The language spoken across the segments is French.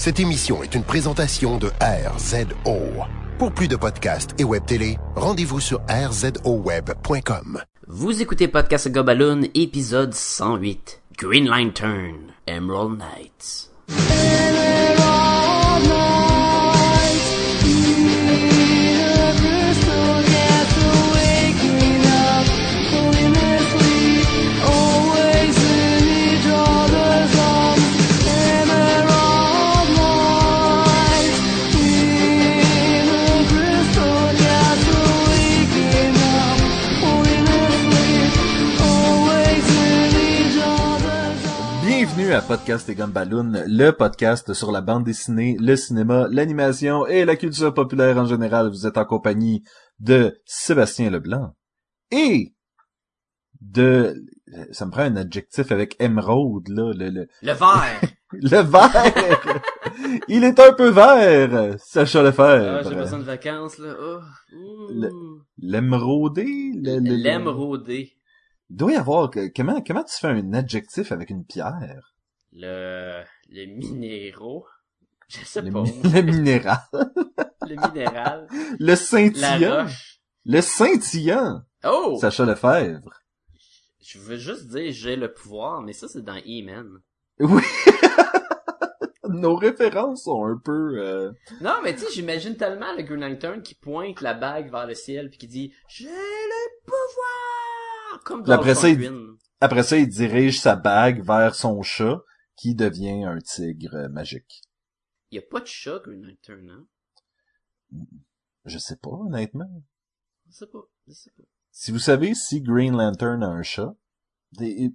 Cette émission est une présentation de RZO. Pour plus de podcasts et web télé, rendez-vous sur rzoweb.com. Vous écoutez Podcast Gobaloon, épisode 108. Green Lantern, Emerald Knights. À Podcast et Gumballoon, le podcast sur la bande dessinée, le cinéma, l'animation et la culture populaire en général. Vous êtes en compagnie de Sébastien Leblanc et de... Ça me prend un adjectif avec émeraude, là. Le, le, Le vert! le vert! Il est un peu vert, Sacha Ah, Lefebvre. j'ai besoin de vacances, là. Oh. Ouh. Le- L'émeraudé? Le, le- le- L'émeraude. Il doit y avoir... Comment, comment tu fais un adjectif avec une pierre? Le... Le minéraux. Je sais Le, pas. le minéral. Le minéral. Le La scintillant. roche. Le scintillant. Oh! Sacha Lefebvre. Je veux juste dire j'ai le pouvoir, mais ça c'est dans E-Man. Oui. Nos références sont un peu... euh, Non, mais tu sais, j'imagine tellement le Green Lantern qui pointe la bague vers le ciel puis qui dit j'ai le pouvoir comme dans après ça, il-. Après ça, il dirige sa bague vers son chat, qui devient un tigre magique. Il y a pas de chat Green Lantern, hein Je sais pas, honnêtement. Je sais pas, je sais pas. Si vous savez si Green Lantern a un chat... des-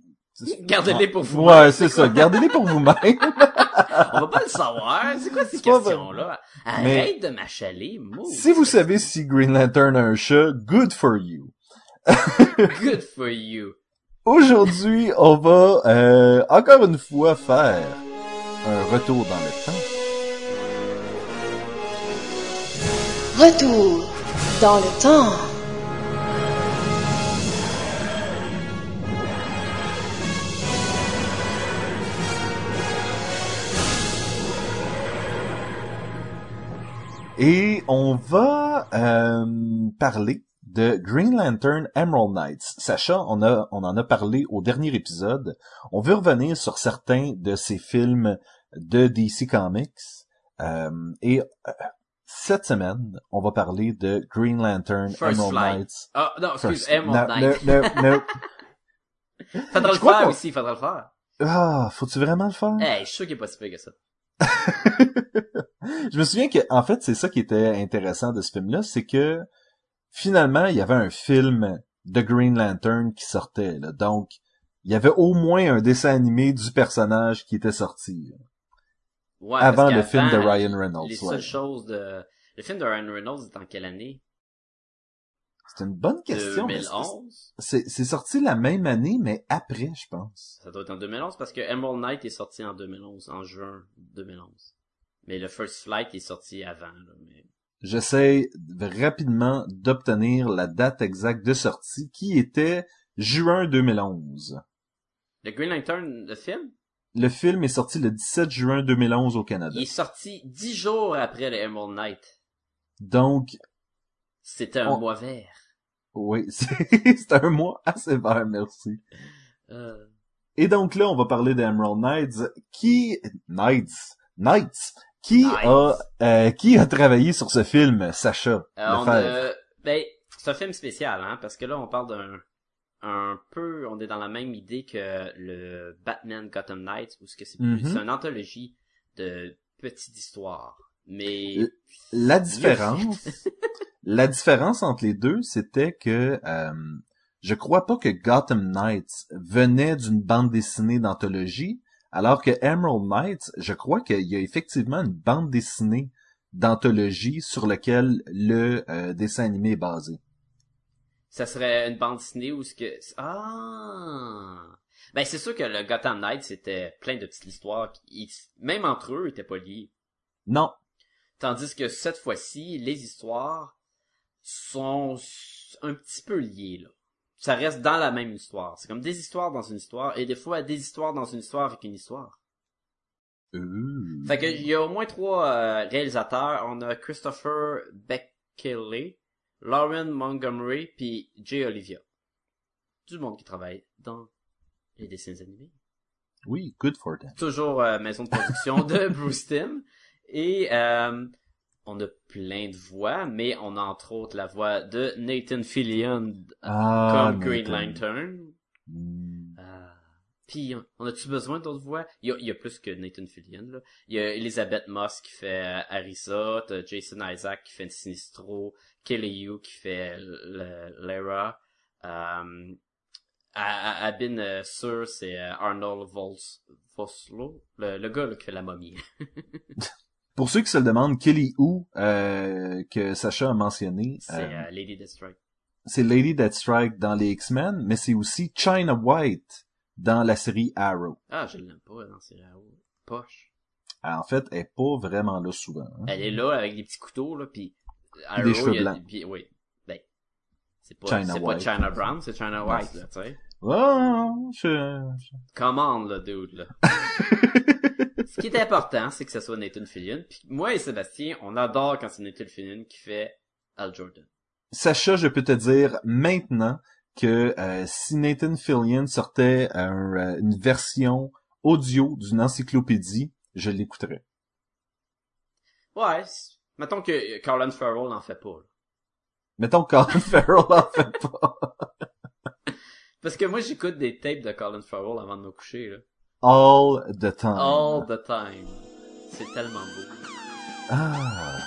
Gardez-les pour vous. Ouais, c'est ça. Gardez-les pour vous-même. On va pas le savoir. C'est quoi ces questions-là? Mais- Arrête de m'achaler, si vous savez si Green Lantern a un chat, good for you. Good for you. Aujourd'hui, on va euh, encore une fois faire un retour dans le temps. Retour dans le temps. Et on va euh, parler de Green Lantern Emerald Knights. Sacha, on, a, on en a parlé au dernier épisode. On veut revenir sur certains de ces films de DC Comics. Euh, et euh, cette semaine, on va parler de Green Lantern First Emerald Flight. Knights. Ah, non, excuse, First- Emerald no, Knight. no, no, no. Faudra le faire aussi, faudra le faire. Ah, faut-tu vraiment le faire? Hey, je suis sûr qu'il est pas si pire que ça. je me souviens que, en fait, c'est ça qui était intéressant de ce film-là, c'est que finalement, il y avait un film de Green Lantern qui sortait. Là. Donc, il y avait au moins un dessin animé du personnage qui était sorti Ouais, avant le film de Ryan Reynolds. Les seules choses de... Le film de Ryan Reynolds est en quelle année? C'est une bonne question. mais 2011? C'est c'est sorti la même année, mais après, je pense. Ça doit être en 2011 parce que Emerald Knight est sorti en 2011, en juin 2011. Mais le First Flight est sorti avant, là, mais... J'essaie rapidement d'obtenir la date exacte de sortie, qui était juin 2011. Le Green Lantern, le film, Le film est sorti le 17 juin 2011 au Canada. il est sorti dix jours après le Emerald Knight. Donc, C'était un On- mois vert. oui, c'est c'est un mois assez vert, merci. Euh, Et donc là, on va parler d'Emerald Knights, qui... Knights? Knights! Qui a, euh, qui a travaillé sur ce film, Sacha euh, on Lefebvre? a- ben, c'est un film spécial, hein, parce que là, on parle d'un un peu, on est dans la même idée que le Batman Gotham Knights, où ce que c'est c'est une anthologie de petites histoires. Mais, La différence, la différence entre les deux, c'était que euh, je crois pas que Gotham Knights venait d'une bande dessinée d'anthologie, alors que Emerald Knights, je crois qu'il y a effectivement une bande dessinée d'anthologie sur laquelle le euh, dessin animé est basé. ça serait une bande dessinée où ce que, ah! Ben, c'est sûr que le Gotham Knights, c'était plein de petites histoires qui, même entre eux, étaient pas liés. Non, Tandis que cette fois-ci, les histoires sont un petit peu liées, là. Ça reste dans la même histoire. C'est comme des histoires dans une histoire, et des fois des histoires dans une histoire avec une histoire. Euh. Fait que il y a au moins trois euh, réalisateurs. On a Christopher Beckley, Lauren Montgomery, puis Jay Olivia. Du monde qui travaille dans les dessins animés. Oui, good for them. Toujours euh, maison de production de Bruce Timm. Et euh, on a plein de voix, mais on a entre autres la voix de Nathan Fillion Ah, comme Green Nathan. Lantern. Puis, on a-tu besoin d'autres voix? Il y a, il y a plus que Nathan Fillion, là. Il y a Elizabeth Moss qui fait euh, Arisa, Jason Isaac qui fait Sinistro, Kelly Yu qui fait Lara, euh, à, à, à Bin euh, Sur, c'est euh, Arnold Voslo, le, le gars là, qui fait la momie. Pour ceux qui se le demandent, Kelly Who, euh, que Sacha a mentionné, C'est euh, euh, Lady Deathstrike. c'est Lady Deathstrike dans les X-Men, mais c'est aussi China White dans la série Arrow. Ah, je l'aime pas dans ces poche. Alors, en fait, elle est pas vraiment là souvent. hein. Elle est là avec des petits couteaux, là, puis Des cheveux blancs. puis- oui. Ben, c'est pas, China c'est pas White. China Brown, c'est China White, là, tu sais. Oh, je... Commande, là, dude, là. Ce qui est important, c'est que ce soit Nathan Fillion. Puis moi et Sébastien, on adore quand c'est Nathan Fillion qui fait Al Jordan. Sacha, je peux te dire maintenant que euh, si Nathan Fillion sortait un, euh, une version audio d'une encyclopédie, je l'écouterais. Ouais, mettons que Colin Farrell n'en fait pas. là. Mettons que Colin Farrell en fait pas. Parce que moi, j'écoute des tapes de Colin Farrell avant de me coucher, là. All the time. All the time. C'est tellement beau. Ah.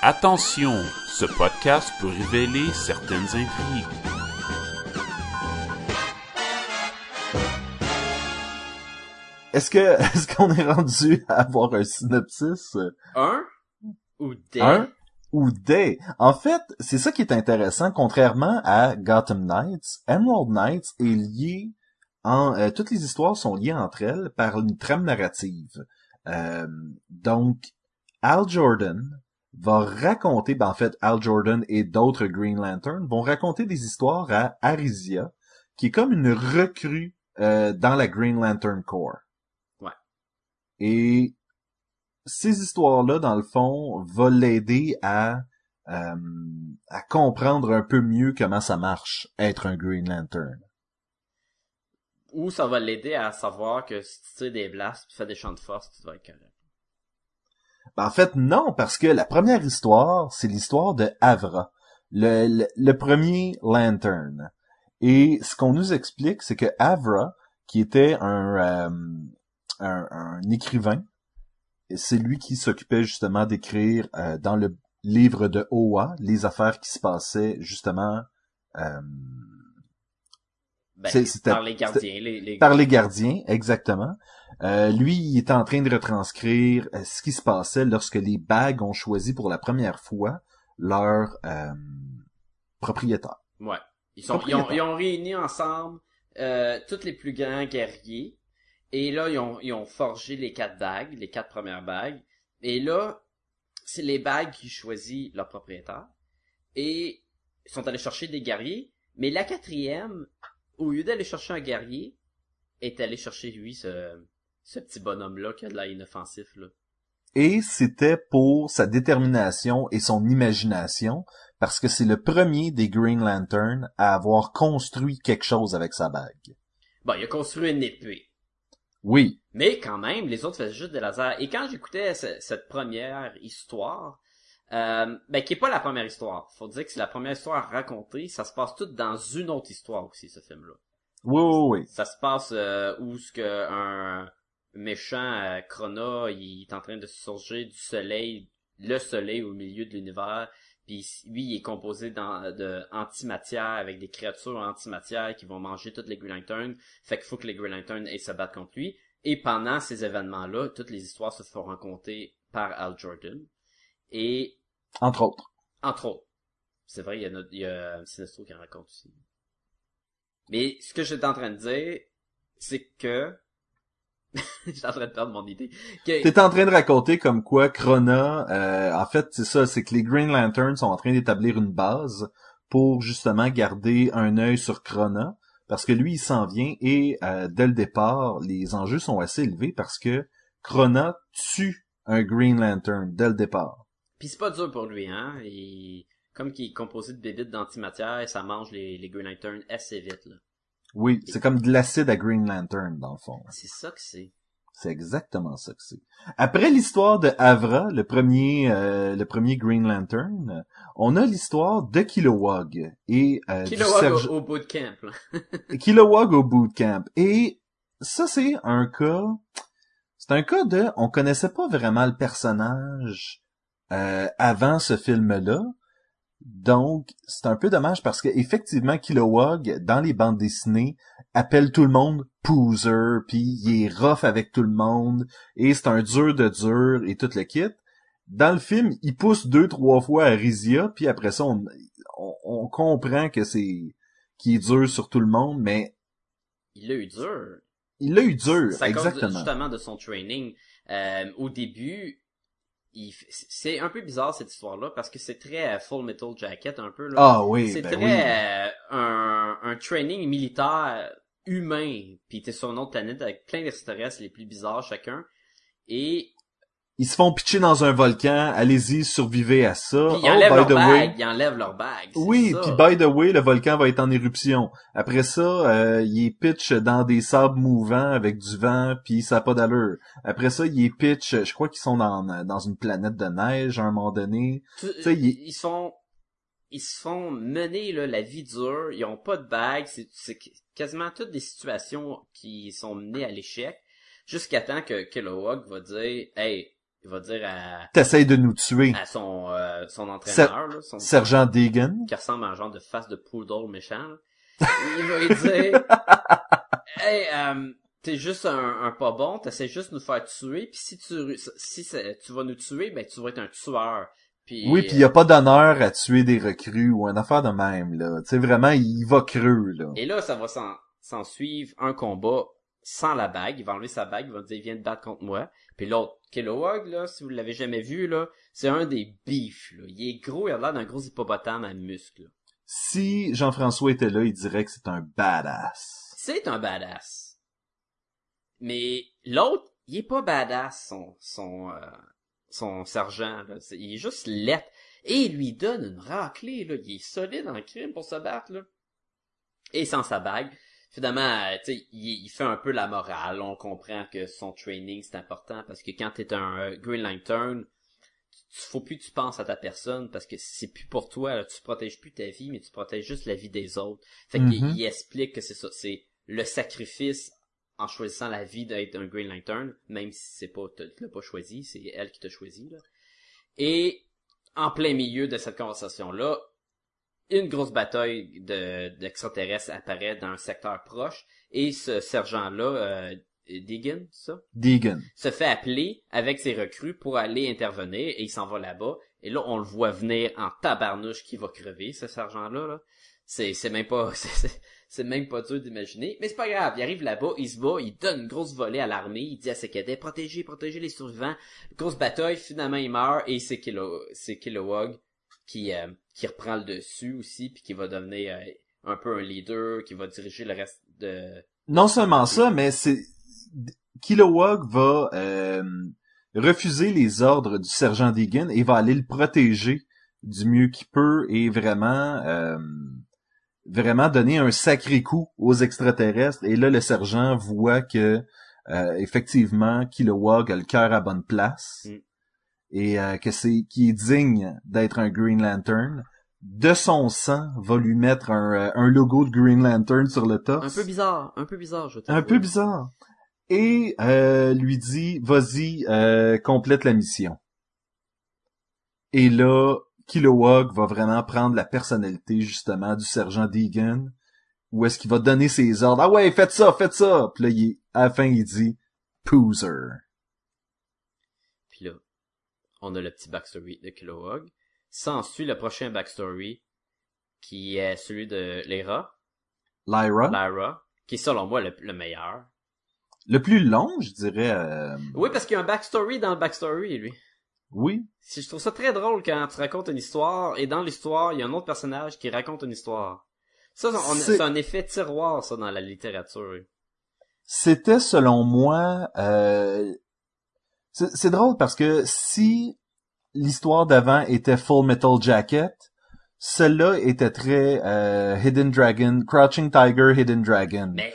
Attention, ce podcast peut révéler certaines intrigues. Est-ce que est-ce qu'on est rendu à avoir un synopsis? Un ou des? Un? ou des? En fait, c'est ça qui est intéressant. Contrairement à Gotham Knights, Emerald Knights est lié en euh, toutes les histoires sont liées entre elles par une trame narrative. Euh, donc, Al Jordan va raconter, ben en fait, Al Jordan et d'autres Green Lantern vont raconter des histoires à Arisia, qui est comme une recrue euh, dans la Green Lantern Corps. Ouais. Et ces histoires-là, dans le fond, vont l'aider à euh, à comprendre un peu mieux comment ça marche être un Green Lantern. Ou ça va l'aider à savoir que si tu tires des blasts tu fais des champs de force, tu vas être correct. Ben, en fait, non, parce que la première histoire, c'est l'histoire de Avra, le, le, le premier Lantern. Et ce qu'on nous explique, c'est que Avra, qui était un, euh, un, un écrivain, c'est lui qui s'occupait justement d'écrire euh, dans le livre de Oa les affaires qui se passaient justement euh, Ben, par les gardiens, les, les... par les gardiens, exactement. Euh, lui, il était en train de retranscrire euh, ce qui se passait lorsque les bagues ont choisi pour la première fois leur euh, propriétaire. Ouais. Ils, sont, ils, ont, Propriétaire. ils ont réuni ensemble tous les plus grands guerriers. Et là, ils ont, ils ont forgé les quatre bagues, les quatre premières bagues. Et là, c'est les bagues qui choisissent leur propriétaire. Et ils sont allés chercher des guerriers. Mais la quatrième, au lieu d'aller chercher un guerrier, est allé chercher lui, ce, ce petit bonhomme-là qui a de la inoffensif, là. Et c'était pour sa détermination et son imagination, parce que c'est le premier des Green Lantern à avoir construit quelque chose avec sa bague. Bon, il a construit une épée. Oui, Mais quand même, les autres faisaient juste des lasers. Et quand j'écoutais ce- cette première histoire, euh, ben qui est pas la première histoire. Faut dire que c'est la première histoire racontée. Ça se passe tout dans une autre histoire aussi, ce film-là. oui, oui, oui. Ça se passe euh, où ce que un méchant euh, Chrono, il est en train de surgir du soleil, le soleil au milieu de l'univers. Puis lui, il est composé d'an- de antimatière avec des créatures antimatière qui vont manger toutes les Green Lanterns. Fait qu'il faut que les Green Lanterns aient se battre contre lui. Et pendant ces événements-là, toutes les histoires se font raconter par Al Jordan. Et Entre autres. entre autres. C'est vrai, il y a, notre, il y a Sinestro qui en raconte aussi. Mais ce que j'étais en train de dire, c'est que... j'étais en train de perdre mon idée. T'es en train de raconter comme quoi Krona, euh, en fait, c'est ça, c'est que les Green Lanterns sont en train d'établir une base pour justement garder un œil sur Krona, parce que lui, il s'en vient et euh, dès le départ, les enjeux sont assez élevés parce que Krona tue un Green Lantern dès le départ. Puis c'est pas dur pour lui, hein. Il... Comme qu'il est composé de bébites d'antimatière, ça mange les, les Green Lanterns assez vite, là. Oui, c'est comme de l'acide à Green Lantern, dans le fond. C'est ça que c'est. C'est exactement ça que c'est. Après l'histoire de Avra, le premier, euh, le premier Green Lantern, on a l'histoire de Kilowog et euh, Kilowog serge- au, au bootcamp, là. Kilowog au bootcamp. Et ça, c'est un cas... C'est un cas de... On connaissait pas vraiment le personnage euh, avant ce film-là. Donc, c'est un peu dommage parce que effectivement, Kilowog, dans les bandes dessinées, appelle tout le monde Poozer, puis il est rough avec tout le monde, et c'est un dur de dur, et tout le kit. Dans le film, il pousse deux, trois fois à Rizia, puis après ça, on, on, on comprend que c'est qu'il est dur sur tout le monde, mais Il l'a eu dur. il l'a eu dur, de- exactement. justement de son training. Euh, au début, c'est un peu bizarre cette histoire-là parce que c'est très euh, Full Metal Jacket un peu là. Ah oui, c'est ben très oui. euh, un, un training militaire humain. Puis t'es sur une autre planète avec plein d'extraterrestres les plus bizarres chacun. Et Ils se font pitcher dans un volcan, allez-y, survivez à ça. puis ils Oh, enlèvent by way. bague, ils enlèvent leur bague. Oui, puis by the way, le volcan va être en éruption. Après ça, euh, il est pitch dans des sables mouvants avec du vent, puis ça a pas d'allure. Après ça, il est pitch, je crois qu'ils sont dans, dans une planète de neige à un moment donné. Tu- ils se font ils se font mener là, la vie dure, ils ont pas de bague, c'est c'est quasiment toutes des situations qui sont menées à l'échec jusqu'à temps que Kilowog va dire hey, il va dire à, T'essayes de nous tuer. à son euh, son entraîneur là, son Sergent Deegan. qui ressemble à un genre de face de poodle méchant. il va lui dire hey euh, T'es juste un, un pas bon, t'essaies juste de nous faire tuer, puis si tu si tu vas nous tuer, ben tu vas être un tueur. Puis, Oui, puis il y a pas d'honneur à tuer des recrues ou une affaire de même, là. Tu sais, vraiment, il va creux, là. Et là, ça va s'en, s'en suivre un combat sans la bague. Il va enlever sa bague, il va dire, viens te battre contre moi. Puis l'autre, Kilowog, là, si vous l'avez jamais vu, là, c'est un des beefs, là. Il est gros, il a l'air d'un gros hippopotame à muscles. là. Si Jean-François était là, il dirait que c'est un badass. C'est un badass. Mais l'autre, il est pas badass, son, son, euh, son sergent, là. Il est juste lettre. Et il lui donne une raclée, là. Il est solide en crime pour se battre, là. Et sans sa bague. Finalement, euh, tu sais, il, il fait un peu la morale. On comprend que son training, c'est important parce que quand t'es un euh, Green Lantern, tu- faut plus que tu penses à ta personne parce que c'est plus pour toi, là. Tu protèges plus ta vie, mais tu protèges juste la vie des autres. Fait qu'il Mhm. il explique que c'est ça. C'est le sacrifice en choisissant la vie d'être un Green Lantern, même si c'est pas, tu l'as pas choisi, c'est elle qui t'a choisi, là. Et, en plein milieu de cette conversation-là, une grosse bataille de, d'extraterrestres apparaît dans un secteur proche, et ce sergent-là, euh, Deegan, ça? Deegan. se fait appeler avec ses recrues pour aller intervenir et il s'en va là-bas. Et là, on le voit venir en tabarnouche qui va crever, ce sergent-là. Là. C'est, c'est même pas, c'est, c'est- c'est même pas dur d'imaginer. Mais c'est pas grave. Il arrive là-bas, il se bat, il donne une grosse volée à l'armée, il dit à ses cadets, protégez, protégez les survivants. Grosse bataille, finalement il meurt et c'est Kilowog qui, euh, qui reprend le dessus aussi puis qui va devenir euh, un peu un leader, qui va diriger le reste de, Non seulement ça, mais c'est Kilowog va euh, refuser les ordres du sergent Deegan et va aller le protéger du mieux qu'il peut et vraiment euh, vraiment donner un sacré coup aux extraterrestres. Et là, le sergent voit que euh, effectivement Kilowog a le cœur à bonne place Mm. Et euh, que c'est qui est digne d'être un Green Lantern. De son sang, va lui mettre un, euh, un logo de Green Lantern sur le torse un peu bizarre, un peu bizarre, je trouve. un peu bizarre. Et euh, lui dit, vas-y, euh, complète la mission. Et là, Kilowog va vraiment prendre la personnalité justement du sergent Deegan, où est-ce qu'il va donner ses ordres. Ah ouais, faites ça, faites ça. Puis là, il, à la fin, il dit, Poozer. On a le petit backstory de Kilowog. S'ensuit le prochain backstory, qui est celui de Lyra, Lyra. Lyra, qui est selon moi le, le meilleur. Le plus long, je dirais. euh, Oui, parce qu'il y a un backstory dans le backstory, lui. oui. Si je trouve ça très drôle quand tu racontes une histoire, et dans l'histoire, il y a un autre personnage qui raconte une histoire. Ça, c'est un effet tiroir, ça, dans la littérature. C'était selon moi euh, C'est drôle parce que si l'histoire d'avant était Full Metal Jacket, celle-là était très euh, Hidden Dragon, Crouching Tiger, Hidden Dragon. Mais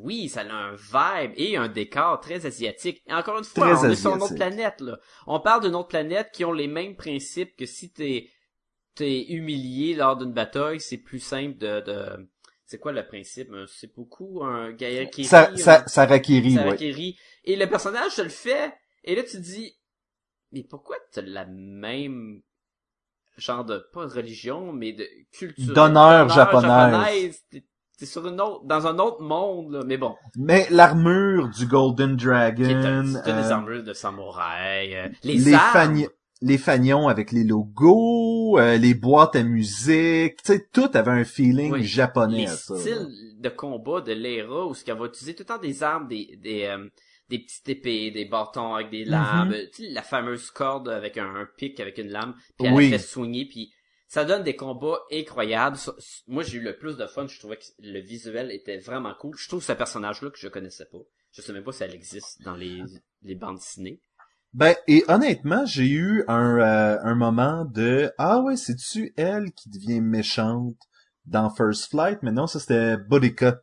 oui, ça a un vibe et un décor très asiatique. Et encore une fois, Très on est sur une autre asiatique. planète là. On parle d'une autre planète qui ont les mêmes principes que si t'es t'es humilié lors d'une bataille, c'est plus simple de, de... c'est quoi le principe Euh, C'est beaucoup un qui Ça, ça, Sarakiri, ouais. Sarakiri. Et le personnage te le fait, et là tu te dis, mais pourquoi t'as la même genre de, pas de religion, mais de culture. D'honneur japonaise. T'es- T'es sur une autre, dans un autre monde, là. Mais bon. Mais l'armure du Golden Dragon, des euh, armures de samouraï, euh, les, les, armes. fani- les fanions avec les logos, euh, les boîtes à musique, tu sais, tout avait un feeling Oui. japonais les ça. là. styles de combat de l'ERA où ce qu'elle va utiliser tout le temps des armes, des des euh, des petites épées, des bâtons avec des lames, Mhm. euh, tu sais, la fameuse corde avec un, un pic avec une lame, puis elle Oui. la fait soigner, puis ça donne des combats incroyables. Moi, j'ai eu le plus de fun. Je trouvais que le visuel était vraiment cool. Je trouve ce personnage-là que je connaissais pas. Je sais même pas si elle existe dans les les bandes dessinées. Ben, et honnêtement, j'ai eu un, euh, un moment de « Ah ouais, c'est-tu elle qui devient méchante dans First Flight? » Mais non, ça c'était Bodica.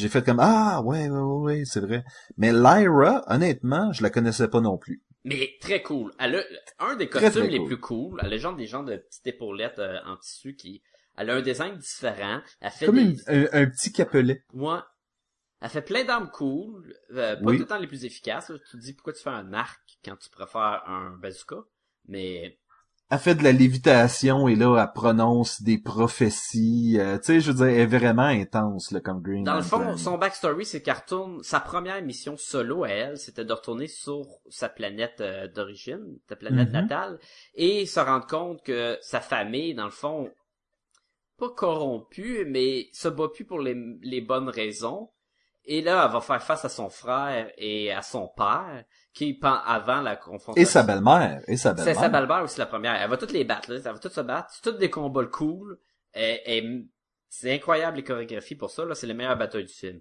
J'ai fait comme « Ah ouais, ouais, ouais, ouais, c'est vrai. » Mais Lyra, honnêtement, je la connaissais pas non plus. Mais très cool. Elle a un des costumes très les cool. plus cool. Elle a genre des gens de petites épaulettes euh, en tissu qui. Elle a un design différent. Elle fait Comme des. une- un, un petit capelet. Moi, elle fait plein d'armes cool. euh, pas Oui. tout le temps les plus efficaces. là. Tu te dis pourquoi tu fais un arc quand tu préfères un bazooka. Mais Elle fait de la lévitation et là, elle prononce des prophéties. euh, tu sais, je veux dire, elle est vraiment intense, là, comme Green dans le fond, son backstory, c'est qu'elle retourne. Sa première mission solo à elle, c'était de retourner sur sa planète euh, d'origine, sa planète Mhm. natale, et se rendre compte que sa famille, dans le fond, pas corrompue, mais se bat plus pour les, les bonnes raisons. Et là, elle va faire face à son frère et à son père, qui, avant la confrontation... Et sa belle-mère. Et sa C'est belle-mère. sa belle-mère aussi la première. Elle va toutes les battre, là. Elle va toutes se battre. C'est toutes des combats cool. Et, et- c'est incroyable les chorégraphies pour ça, là. C'est les meilleures batailles du film.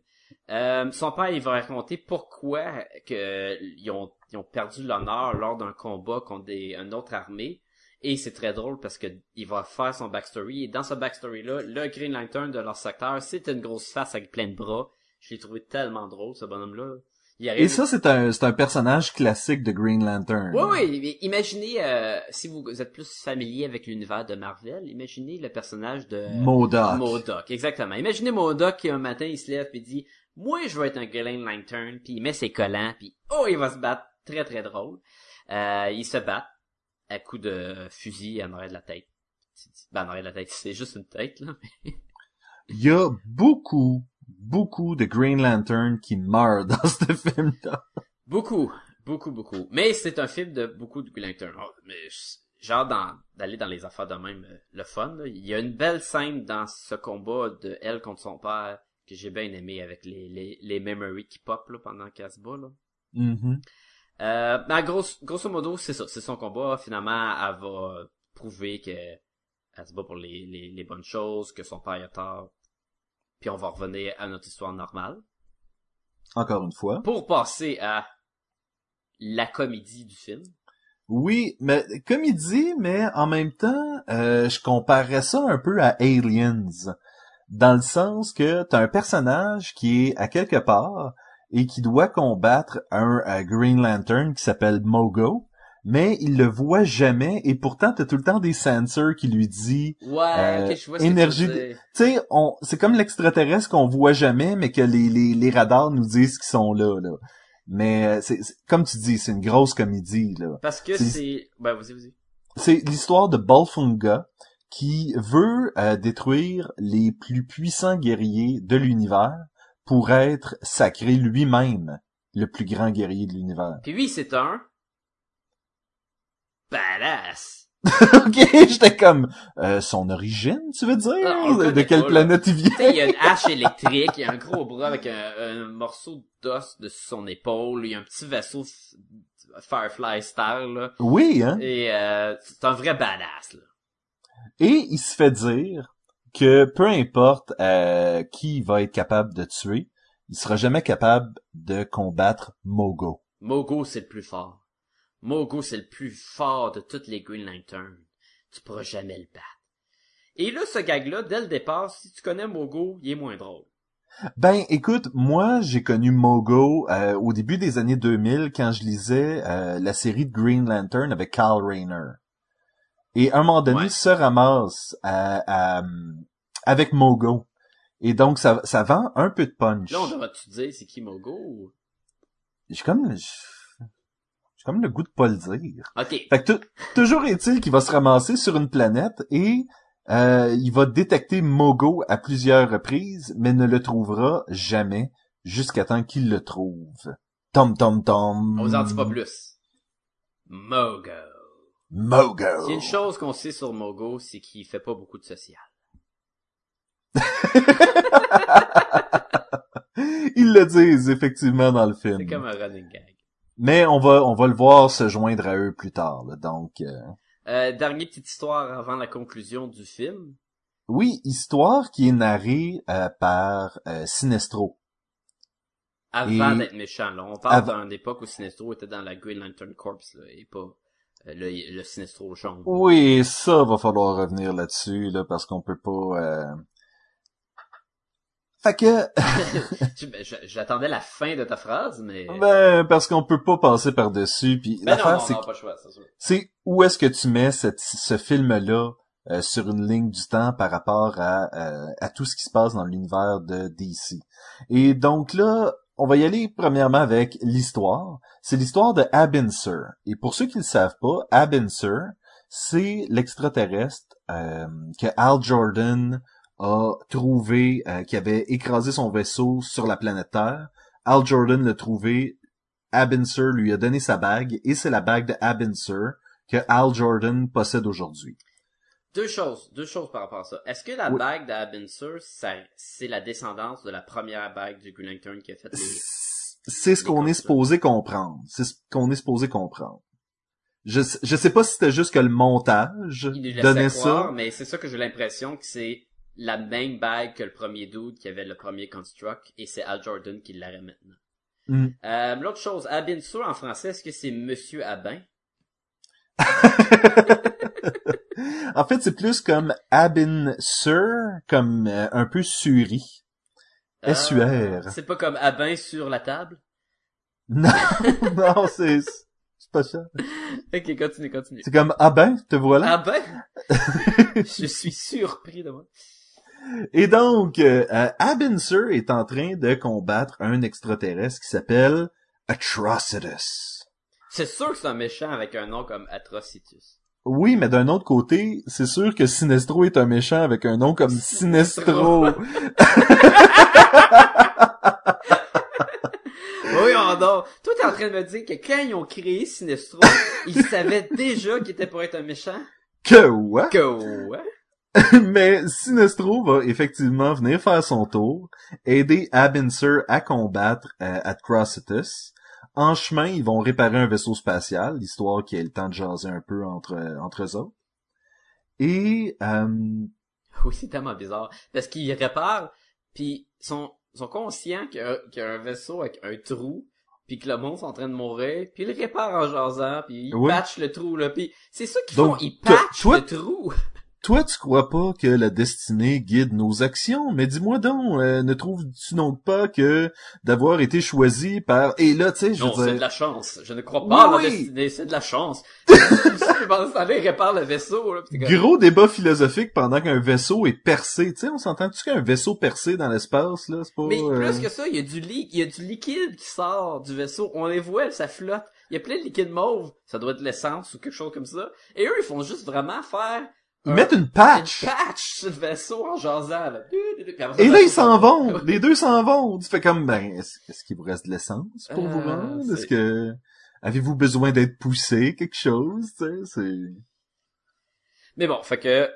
Euh, son père, il va raconter pourquoi que ils ont, ils ont perdu l'honneur lors d'un combat contre des, une autre armée. Et c'est très drôle parce que il va faire son backstory. Et dans ce backstory-là, le Green Lantern de leur secteur, c'est une grosse face avec plein de bras. Je l'ai trouvé tellement drôle, ce bonhomme-là. Il arrive... Et ça, c'est un, c'est un personnage classique de Green Lantern. Oui, oui. mais Imaginez, euh, si vous êtes plus familier avec l'univers de Marvel, imaginez le personnage de Modoc. Modoc. Exactement. Imaginez Modoc qui un matin il se lève et dit, moi je veux être un Green Lantern, puis il met ses collants, puis oh il va se battre. Très très drôle. Euh, il se bat à coups de fusil en arrière de la tête. Ben en arrière de la tête, c'est juste une tête là. Il y a beaucoup, beaucoup de Green Lantern qui meurent dans ce film-là. Beaucoup, beaucoup, beaucoup. Mais c'est un film de beaucoup de Green Lantern. Oh, mais genre d'aller dans les affaires de même, euh, le fun. là. Il y a une belle scène dans ce combat de elle contre son père que j'ai bien aimé avec les, les, les memories qui pop là, pendant qu'elle se bat. Là. Mhm. Euh, mais grosso, grosso modo, c'est ça. C'est son combat. Finalement, elle va prouver que elle se bat pour les, les, les bonnes choses, que son père a tort. Puis on va revenir à notre histoire normale. Encore une fois. Pour passer à la comédie du film. Oui, mais comédie, mais en même temps, euh, je comparerais ça un peu à Aliens, dans le sens que t'as un personnage qui est à quelque part et qui doit combattre un, euh, Green Lantern qui s'appelle Mogo, mais il le voit jamais et pourtant t'as tout le temps des sensors qui lui dit, Ouais, Euh, je vois ce énergie que tu sais, on, c'est comme l'extraterrestre qu'on voit jamais, mais que les, les, les radars nous disent qu'ils sont là, là. Mais euh, c'est, comme tu dis, c'est une grosse comédie, là. Parce que C'est- c'est... Ben, vas-y, vas-y. c'est l'histoire de Balfunga qui veut euh, détruire les plus puissants guerriers de l'univers pour être sacré lui-même le plus grand guerrier de l'univers. Puis oui, c'est un... Badass. ok, j'étais comme euh, son origine, tu veux dire? Ah, De quelle pas, là. planète il sais, il y vient a une hache électrique, il y a un gros bras avec un, un morceau d'os dessus son épaule, il y a un petit vaisseau Firefly style, là. Oui, hein? Et euh, c'est un vrai badass, là. Et il se fait dire que peu importe euh, qui va être capable de tuer, il sera jamais capable de combattre Mogo. Mogo, c'est le plus fort. Mogo, c'est le plus fort de toutes les Green Lanterns. Tu pourras jamais le battre. Et là, ce gag-là, dès le départ, si tu connais Mogo, il est moins drôle. Ben, écoute, moi, j'ai connu Mogo euh, au début des années 2000 quand je lisais euh, la série de Green Lantern avec Kyle Rayner. Et à un moment donné, Ouais. se ramasse à- à- avec Mogo. Et donc, ça, ça vend un peu de punch. Là, on devrait-tu dire c'est qui Mogo? J'ai comme, comme le goût de pas le dire. Ok. Fait que toujours est-il qu'il va se ramasser sur une planète et euh, il va détecter Mogo à plusieurs reprises, mais ne le trouvera jamais jusqu'à temps qu'il le trouve. Tom tom tom. On vous en dit pas plus. Mogo. Mogo. A une chose qu'on sait sur Mogo, c'est qu'il fait pas beaucoup de social. Ils le disent effectivement dans le film. C'est comme un running gag. Mais on va on va le voir se joindre à eux plus tard. là. Donc euh, Euh, dernière petite histoire avant la conclusion du film. oui, histoire qui est narrée euh, par euh, Sinestro. Avant Et- d'être méchant, là. On parle d'une époque où Sinestro était dans la Green Lantern Corps, là, et pas euh, le, le Sinestro jaune. Oui, ça va falloir revenir là-dessus là parce qu'on peut pas. Euh, Fait que ben, J'attendais la fin de ta phrase, mais... ben parce qu'on peut pas passer par dessus. Puis Ben l'affaire c'est c'est où est-ce que tu mets cette, ce film-là euh, sur une ligne du temps par rapport à, euh, à tout ce qui se passe dans l'univers de DC. Et donc là, on va y aller premièrement avec l'histoire. C'est l'histoire de Abinser. Et pour ceux qui ne le savent pas, Abinser, c'est l'extraterrestre euh, que Al Jordan a trouvé, euh, qui avait écrasé son vaisseau sur la planète Terre. Al Jordan l'a trouvé, Abinser lui a donné sa bague, et c'est la bague de Abinser que Al Jordan possède aujourd'hui. Deux choses, deux choses par rapport à ça. Est-ce que la Oui. bague d'Abinser, c'est la descendance de la première bague du Green Lantern qui a fait les... C'est ce qu'on est supposé comprendre. C'est ce qu'on est supposé comprendre. Je, je sais pas si c'était juste que le montage donnait croire, ça. mais c'est ça que j'ai l'impression que c'est la même bague que le premier dude qui avait le premier Construct, et c'est Al Jordan qui l'aurait maintenant. Hmm. Euh, L'autre chose, Abinsu en français, est-ce que c'est Monsieur Abin? en fait, c'est plus comme Abin Sur, comme euh, un peu suri. SUR. Euh, c'est pas comme Abin sur la table? Non, non, c'est c'est pas ça. Ok, continue, continue. C'est comme ah ben, te voilà? Abin? Je suis surpris de moi. Et donc, euh, euh, Abinser est en train de combattre un extraterrestre qui s'appelle Atrocitus. C'est sûr que c'est un méchant avec un nom comme Atrocitus. Oui, mais d'un autre côté, c'est sûr que Sinestro est un méchant avec un nom comme Sinestro. Oui, on dort. Toi, t'es en train de me dire que quand ils ont créé Sinestro, ils savaient déjà qu'il était pour être un méchant? que ouais. Que ouais? mais Sinestro va effectivement venir faire son tour, aider Abinser à combattre euh, Atrocitus. En chemin, ils vont réparer un vaisseau spatial, histoire qu'il ait le temps de jaser un peu entre, entre eux autres. Et euh, Oui, c'est tellement bizarre. Parce qu'ils réparent, puis ils sont, sont conscients qu'il y, y a un vaisseau avec un trou, puis que le monde est en train de mourir, puis ils le réparent en jasant, puis ils Oui. patchent le trou, là, puis c'est ça qu'ils font, ils patchent toi- le trou. Toi, tu crois pas que la destinée guide nos actions, mais dis-moi donc, euh, ne trouves-tu donc pas que d'avoir été choisi par... Et là, tu sais, je Non, c'est dire... de la chance. Je ne crois pas à la Oui, destinée, c'est de la chance. Pendant ce temps-là, ils réparent le vaisseau, là, Gros débat philosophique pendant qu'un vaisseau est percé. Tu sais, on s'entend-tu qu'un vaisseau percé dans l'espace, là, c'est pas... Mais euh, plus que ça, il y a du li- il y a du liquide qui sort du vaisseau. On les voit, ça flotte. Il y a plein de liquide mauve. Ça doit être l'essence ou quelque chose comme ça. Et eux, ils font juste vraiment faire Mettent une une patch! patch sur le vaisseau en jasant, là. Et là, ils s'en vont! Les deux s'en vont! Tu fais comme, ben, est-ce qu'il vous reste de l'essence pour vous Euh, rendre? Est-ce que... Avez-vous besoin d'être poussé, quelque chose? Tu sais, c'est... Mais bon, fait que,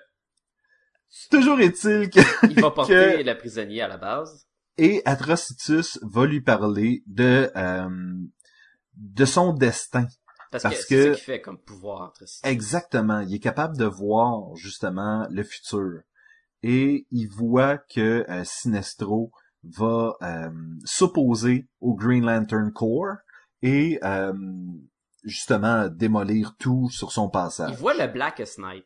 Toujours est-il que... il va porter Que- le prisonnier à la base. Et Atrocitus va lui parler de... euh, de son destin. Parce, Parce que c'est que- ça qu'il fait comme pouvoir Exactement. Il est capable de voir justement le futur. Et il voit que euh, Sinestro va euh, s'opposer au Green Lantern Corps et euh, justement démolir tout sur son Il passage. voit le Blackest Night.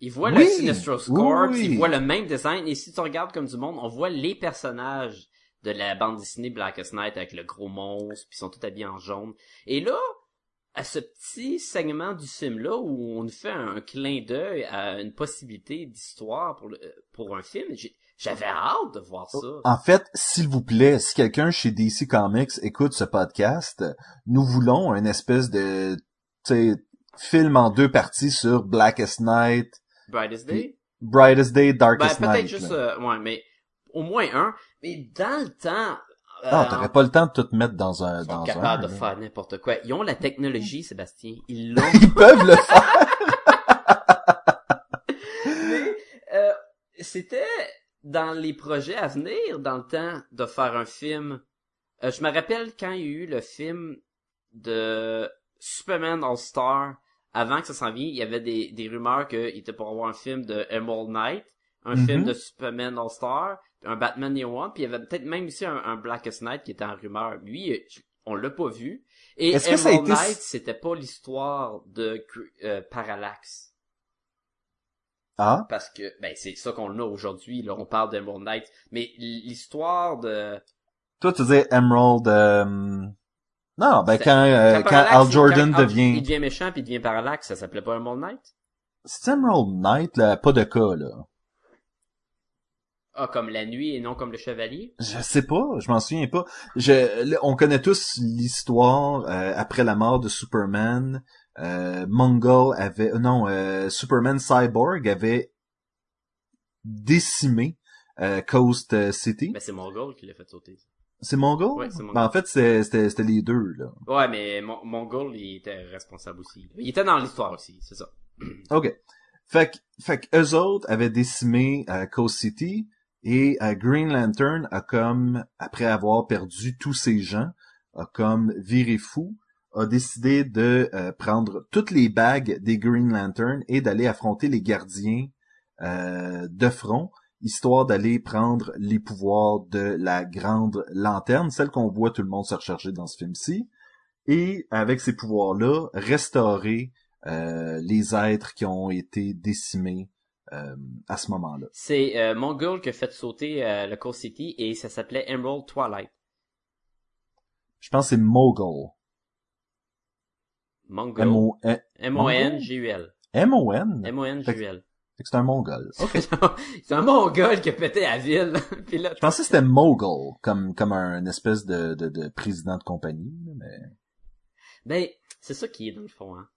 Il voit Oui, le Sinestro Corps, oui, oui. il voit le même design, et si tu regardes comme du monde, on voit les personnages de la bande dessinée Blackest Night avec le gros monstre, puis ils sont tous habillés en jaune. Et là, à ce petit segment du film-là, où on nous fait un, clin d'œil à une possibilité d'histoire pour, le- pour un film, j'avais hâte de voir ça. En fait, s'il vous plaît, si quelqu'un chez DC Comics écoute ce podcast, nous voulons une espèce de, film en deux parties sur Blackest Night, Brightest Day? Brightest Day, Ben, Darkest peut-être Night. juste, là. euh, ouais, mais au moins un. Mais dans le temps... Ah, euh, t'aurais pas le temps de tout mettre dans un, Ils sont dans capables un. de faire n'importe quoi. Ils ont la technologie, Sébastien. Ils l'ont. Ils peuvent le faire. Mais euh, c'était dans les projets à venir, dans le temps, de faire un film. Euh, je me rappelle quand il y a eu le film de Superman All-Star. Avant que ça s'en vienne, il y avait des, des rumeurs qu'il était pour avoir un film de Emerald Knight, un film de Superman All-Star, un Batman Year One, puis il y avait peut-être même ici un, un Blackest Night qui était en rumeur. Lui, on l'a pas vu. Et Est-ce que ça a Emerald été- Knight, c'était pas l'histoire de euh, Parallax. Ah, Parce que, ben, c'est ça qu'on a aujourd'hui, là, on parle d'Emerald Knight. Mais l'histoire de... toi tu disais Emerald. euh, Non, ben quand euh, quand, Al Jordan quand Al- devient, Il devient méchant puis il devient Parallax, ça s'appelait pas Emerald Knight? c'est Emerald Knight là, pas de cas là. Ah, comme la nuit et non comme le chevalier? Je sais pas, je m'en souviens pas. Je, on connaît tous l'histoire euh, après la mort de Superman. Euh, Mongol avait, euh, non, euh, Superman Cyborg avait décimé euh, Coast euh, City. Ben, c'est Mongol qui l'a fait sauter. c'est Mongol? Ouais, Mongol. Ben, en fait, c'était les deux là. Ouais, mais Mon- Mongol, il était responsable aussi. Il était dans l'histoire aussi, c'est ça. Ok. Fait que, fait que eux autres avaient décimé euh, Coast City et euh, Green Lantern a comme, après avoir perdu tous ses gens, a comme viré fou, a décidé de euh, prendre toutes les bagues des Green Lantern et d'aller affronter les gardiens euh, de front, histoire d'aller prendre les pouvoirs de la grande lanterne, celle qu'on voit tout le monde se recharger dans ce film-ci, et avec ces pouvoirs-là, restaurer les êtres qui ont été décimés euh, à ce moment-là. C'est euh, Mongol qui a fait sauter euh, le Coast City et ça s'appelait Emerald Twilight. Je pense que c'est Mogul. Mongol. M-O- M-O-N-G-U-L. M-O-N? M-O-N-G-U-L. C'est un Mongol. C'est un Mongol qui a pété à ville. Puis là, Je pensais que c'était Mogul, comme, comme un espèce de, de, de président de compagnie. Mais... ben, c'est ça qui est dans le fond, hein.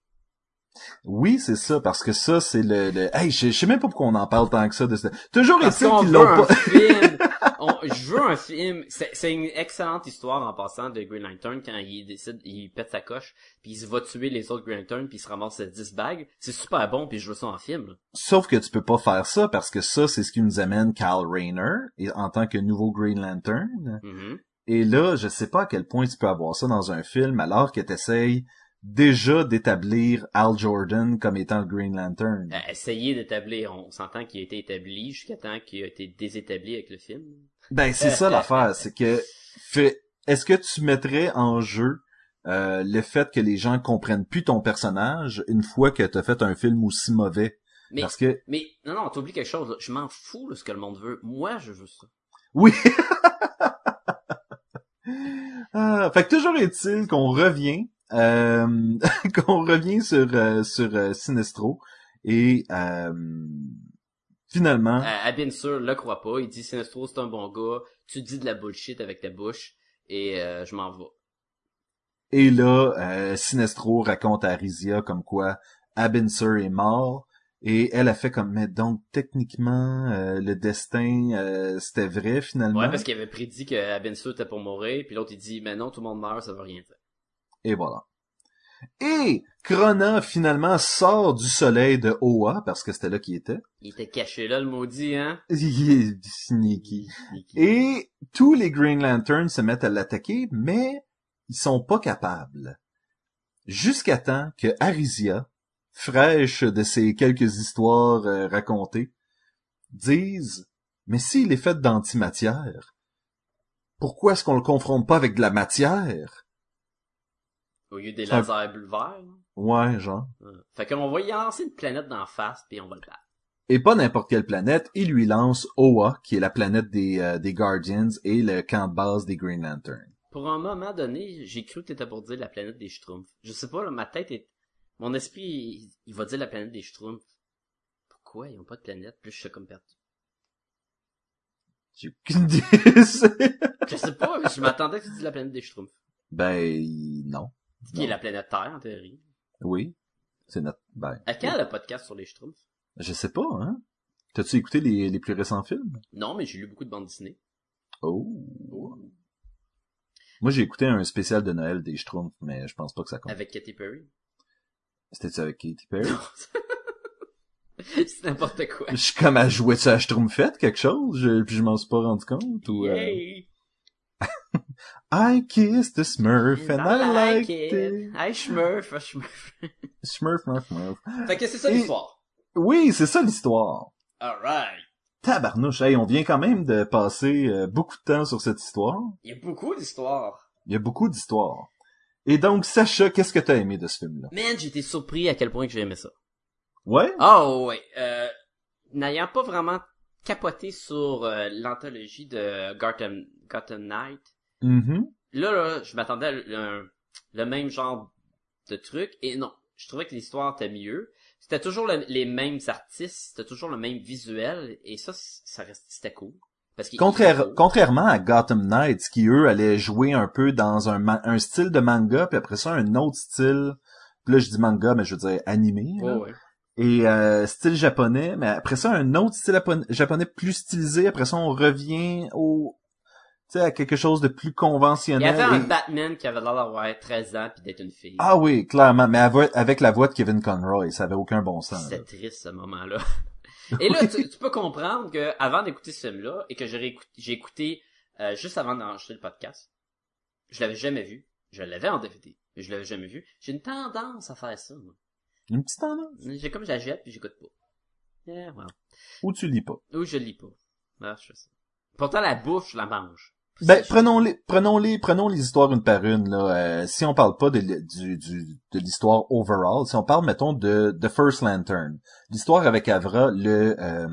Oui, c'est ça, parce que ça, c'est le... le... Hey, je, sais même pas pourquoi on en parle tant que ça. De ce... Toujours est-il qu'ils l'ont pas... film. On- je veux un film. C'est une excellente histoire en passant de Green Lantern quand il décide, il pète sa coche, puis il se va tuer les autres Green Lantern, puis il se ramasse ses 10 bagues. C'est super bon, puis je veux ça en film. là. Sauf que tu peux pas faire ça, parce que ça, c'est ce qui nous amène Kyle Rayner, et- en tant que nouveau Green Lantern. Mhm. Et là, je sais pas à quel point tu peux avoir ça dans un film alors que t'essayes déjà d'établir Al Jordan comme étant le Green Lantern. Essayer d'établir, on s'entend qu'il a été établi jusqu'à temps qu'il a été désétabli avec le film. Ben, c'est ça l'affaire, c'est que fait, est-ce que tu mettrais en jeu euh, le fait que les gens comprennent plus ton personnage une fois que t'as fait un film aussi mauvais? Mais, Parce que, mais, non, non, t'oublies quelque chose, là. Je m'en fous de ce que le monde veut. Moi, je veux ça. oui! Ah, fait que toujours est-il qu'on revient, qu'on revient sur, euh, sur euh, Sinestro et euh, finalement, Euh, Abin Sur le croit pas. Il dit Sinestro, c'est un bon gars. Tu dis de la bullshit avec ta bouche. Et euh, je m'en vais. Et là, euh, Sinestro raconte à Arisia comme quoi Abinser est mort. Et elle a fait comme, mais donc techniquement, euh, le destin, euh, c'était vrai finalement? Ouais, parce qu'il avait prédit que Abin Sur était pour mourir. Puis l'autre, il dit, mais non, tout le monde meurt, ça veut rien dire. Et voilà. Et Krona finalement sort du soleil de Oa, parce que c'était là qu'il était. Il était caché là, le maudit, hein? Il est sneaky. Sneaky. Et tous les Green Lanterns se mettent à l'attaquer, mais ils sont pas capables. Jusqu'à temps que Arisia, fraîche de ces quelques histoires euh, racontées, dise Mais s'il est fait d'antimatière, pourquoi est-ce qu'on le confronte pas avec de la matière? Au lieu des un- lasers bleu vert. là. Ouais, genre. Fait qu'on va y lancer une planète d'en face, puis on va le battre. Et pas n'importe quelle planète, il lui lance Oa, qui est la planète des, euh, des Guardians et le camp de base des Green Lantern. Pour un moment donné, j'ai cru que t'étais pour dire la planète des Schtroumpfs. Je sais pas, là, ma tête est... Mon esprit, il, il va dire la planète des Schtroumpfs. Pourquoi ils ont pas de planète? Plus je suis comme perdu. J'ai aucune idée. Je sais pas, mais je m'attendais que tu dises la planète des Schtroumpfs. ben, non. Qui est la planète Terre, en théorie. Oui. C'est notre, ben. À quand le podcast sur les Schtroumpfs? Je sais pas, hein. T'as-tu écouté les, les plus récents films? Non, mais j'ai lu beaucoup de bandes dessinées. Oh. Moi, j'ai écouté un spécial de Noël des Schtroumpfs, mais je pense pas que ça compte. Avec Katy Perry? C'était-tu avec Katy Perry? C'est n'importe quoi. Je suis comme à jouer à Schtroumpfette, quelque chose, je, puis je m'en suis pas rendu compte, ou... euh! I kissed a Smurf and I, liked it. Hey, Schmurf, ah, Schmurf. Smurf, Smurf, Smurf. Fait que c'est ça Et- l'histoire. Oui, c'est ça l'histoire. Alright. Tabarnouche, hey, on vient quand même de passer euh, beaucoup de temps sur cette histoire. Il y a beaucoup d'histoires. Il y a beaucoup d'histoires. Et donc, Sacha, qu'est-ce que t'as aimé de ce film-là? Man, j'étais surpris à quel point que j'ai aimé ça. Ouais? Oh, ouais. Euh, n'ayant pas vraiment capoté sur euh, l'anthologie de Gotham, Gotham Knight, Mhm. là, là, je m'attendais à le, le même genre de truc, et non. Je trouvais que l'histoire était mieux. C'était toujours le- les mêmes artistes, c'était toujours le même visuel, et ça, ça reste, c'était cool. Parce Contraire- contrairement à Gotham Knights, qui eux allaient jouer un peu dans un, style de manga, puis après ça un autre style, puis là je dis manga, mais je veux dire animé, là. Ouais, ouais. et euh, style japonais, mais après ça un autre style japonais plus stylisé, après ça on revient au, tu sais, à quelque chose de plus Il y conventionnel. avait un Batman qui avait l'air d'avoir 13 ans pis d'être une fille. Ah oui, clairement, mais avec, la voix de Kevin Conroy, ça avait aucun bon sens. C'était triste ce moment-là. Et là, tu, tu peux comprendre que avant d'écouter ce film-là et que j'ai j'ai écouté euh, juste avant d'enregistrer le podcast, je l'avais jamais vu. Je l'avais en DVD, mais je l'avais jamais vu. J'ai une tendance à faire ça. Moi. Une petite tendance. J'ai comme j'achète puis j'écoute pas. Yeah. Ou tu lis pas. Ou je lis pas. Ah, je fais ça. Pourtant la bouffe, je la mange. Ben, C'est- prenons les, prenons les, prenons les histoires une par une, là. Euh, si on parle pas de, du, du, de l'histoire overall, si on parle, mettons, de The First Lantern. L'histoire avec Avra, le, euh,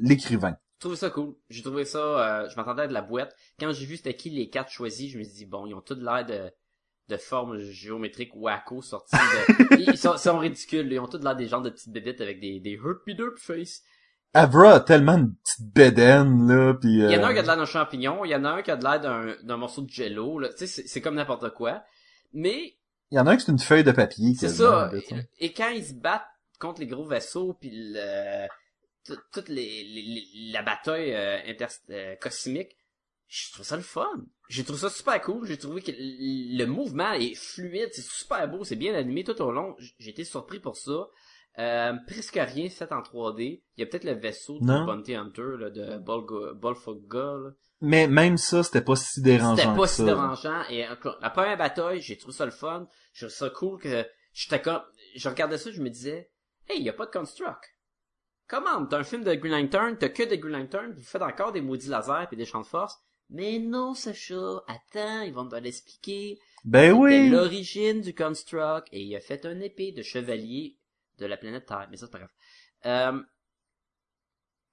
l'écrivain. J'ai trouvé ça cool. J'ai trouvé ça, euh, je m'attendais à de la boîte. Quand j'ai vu c'était qui les quatre choisis, je me suis dit, bon, ils ont tous l'air de, de formes géométriques wacko sorties de... ils sont, sont ridicules, ils ont tous l'air des genres de petites bébites avec des, des hurt pis derp face. Avra a tellement une petite bédaine, là, pis... Il y en a euh, un qui a de l'air d'un champignon, il y en a un qui a de l'air d'un, morceau de jello, là. Tu sais, c'est, comme n'importe quoi. Mais, Il y en a un qui c'est une feuille de papier. c'est ça. Et, et quand ils se battent contre les gros vaisseaux pis le, tout- toute les, la bataille euh, inter, euh, cosmique, je trouve ça le fun. J'ai trouvé ça super cool. J'ai trouvé que le mouvement est fluide, c'est super beau, c'est bien animé tout au long. J'ai été surpris pour ça. Euh, presque rien fait en 3D. Il y a peut-être le vaisseau de Non. Bounty Hunter là, de là. Mais même ça, c'était pas si dérangeant C'était pas que si ça. dérangeant. Et encore, la première bataille, j'ai trouvé ça le fun. J'ai trouvé ça cool que j'étais comme, je regardais ça, je me disais, hey, y a pas de construct. Comment? T'as un film de Green Lantern, t'as que des Green Lantern, vous faites encore des maudits lasers et des champs de force. Mais non, Sacha, attends, ils vont te l'expliquer. Ben oui! l'origine du construct et il a fait un épée de chevalier de la planète Terre. Mais ça, c'est pas grave. Euh,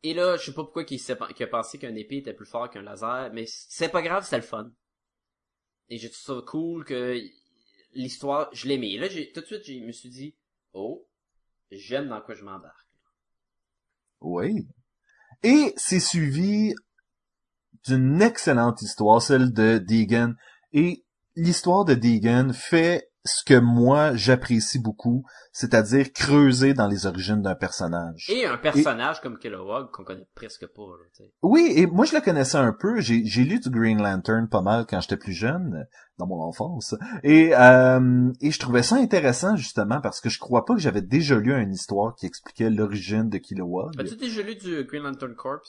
et là, je sais pas pourquoi qu'il qu'il a pensé qu'un épée était plus fort qu'un laser, mais c'est pas grave, c'est le fun. Et j'ai trouvé ça cool que l'histoire, je l'aimais. Et là, tout de suite, je me suis dit, oh, j'aime dans quoi je m'embarque. Oui. Et c'est suivi d'une excellente histoire, celle de Deegan. Et l'histoire de Deegan fait ce que moi j'apprécie beaucoup, c'est-à-dire creuser dans les origines d'un personnage. Et un personnage comme Kilowog qu'on connaît presque pas, là. Oui, et moi je le connaissais un peu. J'ai, j'ai lu du Green Lantern pas mal quand j'étais plus jeune, dans mon enfance. Et, euh, et je trouvais ça intéressant justement parce que je crois pas que j'avais déjà lu une histoire qui expliquait l'origine de Kilowog. As-tu déjà lu du Green Lantern Corps?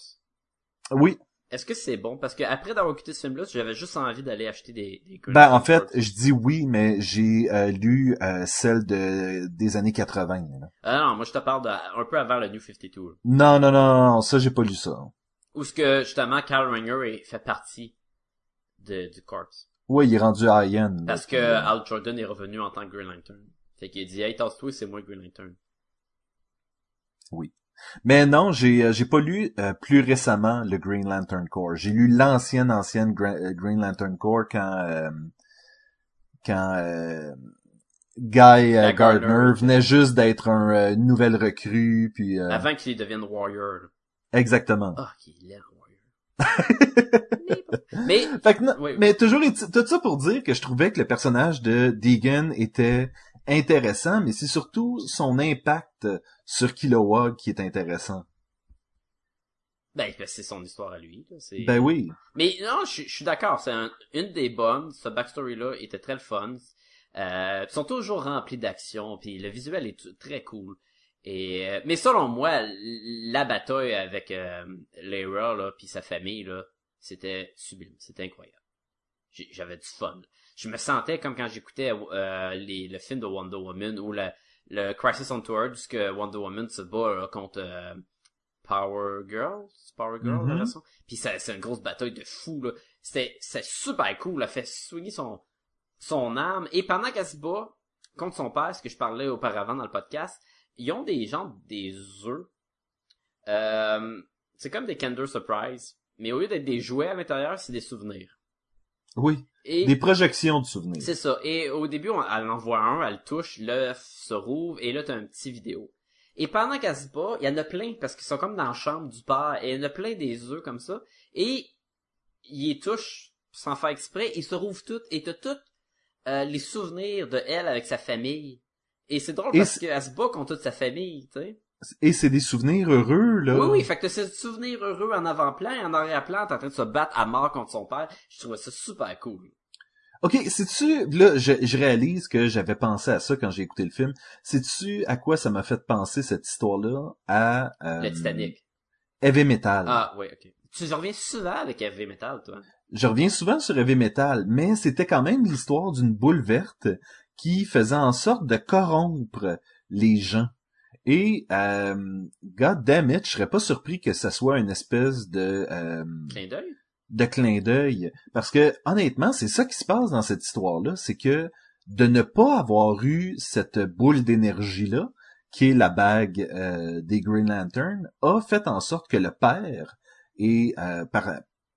Oui, Est-ce que c'est bon? Parce que après d'avoir écouté ce film-là, j'avais juste envie d'aller acheter des, des Ben en fait, je dis oui, mais j'ai euh, lu euh, celle de des années 80. là. Ah non, moi je te parle de, un peu avant le New 52. là. Non, non, non, non, ça j'ai pas lu ça. Où ce que, justement, Carl Ranger est- fait partie de, du Corps. Ouais, il est rendu high-end. là, Parce que Al Jordan est revenu en tant que Green Lantern. Fait qu'il dit, hey, tasse-toi, c'est moi Green Lantern. Mais non, j'ai euh, j'ai pas lu euh, plus récemment le Green Lantern Corps. J'ai lu l'ancienne ancienne euh, Green Lantern Corps quand euh, quand euh, Guy euh, Gardner Gardner. venait juste d'être un une nouvelle recrue puis euh, Avant qu'il devienne Warrior. exactement. Ah, qu'il est Warrior. Mais, Fait que non, Oui, oui. mais toujours tout ça pour dire que je trouvais que le personnage de Deegan était intéressant, mais c'est surtout son impact sur Kilowog qui est intéressant. ben, c'est son histoire à lui. Ben oui. Mais non, je, je suis d'accord. C'est un- une des bonnes. Ce backstory-là était très fun. Euh, ils sont toujours remplis d'action. Puis le visuel est très cool. Et euh, mais selon moi, la bataille avec euh, Lyra là, puis sa famille là, c'était sublime. C'était incroyable. J'avais du fun. Je me sentais comme quand j'écoutais euh, les, le film de Wonder Woman ou le, le Crisis on Tour, où ce que Wonder Woman se bat là, contre euh, Power Girl, Power Girl Mhm. version. Puis c'est une grosse bataille de fou là. C'est super cool. Elle fait swinger son son arme et pendant qu'elle se bat contre son père, ce que je parlais auparavant dans le podcast, ils ont des gens des œufs. Euh, c'est comme des Kinder Surprise, mais au lieu d'être des jouets à l'intérieur, c'est des souvenirs. Oui. Et Des projections de souvenirs. c'est ça. Et au début, on, elle en voit un, elle le touche, l'œuf se rouvre, et là, t'as un petit vidéo. Et pendant qu'elle se bat, il y en a plein, parce qu'ils sont comme dans la chambre du père, et il y en a plein des œufs comme ça, et il les touche sans faire exprès, ils se rouvrent toutes, et t'as toutes euh, les souvenirs de elle avec sa famille. Et c'est drôle Et parce qu'elle se bat contre toute sa famille, tu sais. Et c'est des souvenirs heureux, là. Oui, oui, fait que t'as ce souvenir heureux en avant-plan, et en arrière-plan, t'es en train de se battre à mort contre son père. Je trouvais ça super cool. Ok, sais-tu, là, je, je réalise que j'avais pensé à ça quand j'ai écouté le film. Sais-tu à quoi ça m'a fait penser cette histoire-là? À... euh, Le Titanic. Heavy Metal. Ah, oui, ok. Tu reviens souvent avec Heavy Metal, toi? Je reviens souvent sur Heavy Metal, mais c'était quand même l'histoire d'une boule verte qui faisait en sorte de corrompre les gens. Et, euh, god damn it, je serais pas surpris que ça soit une espèce de... euh, Clin d'œil? de clin d'œil. Parce que, honnêtement, c'est ça qui se passe dans cette histoire-là, c'est que de ne pas avoir eu cette boule d'énergie-là, qui est la bague euh, des Green Lantern, a fait en sorte que le père et, euh, par,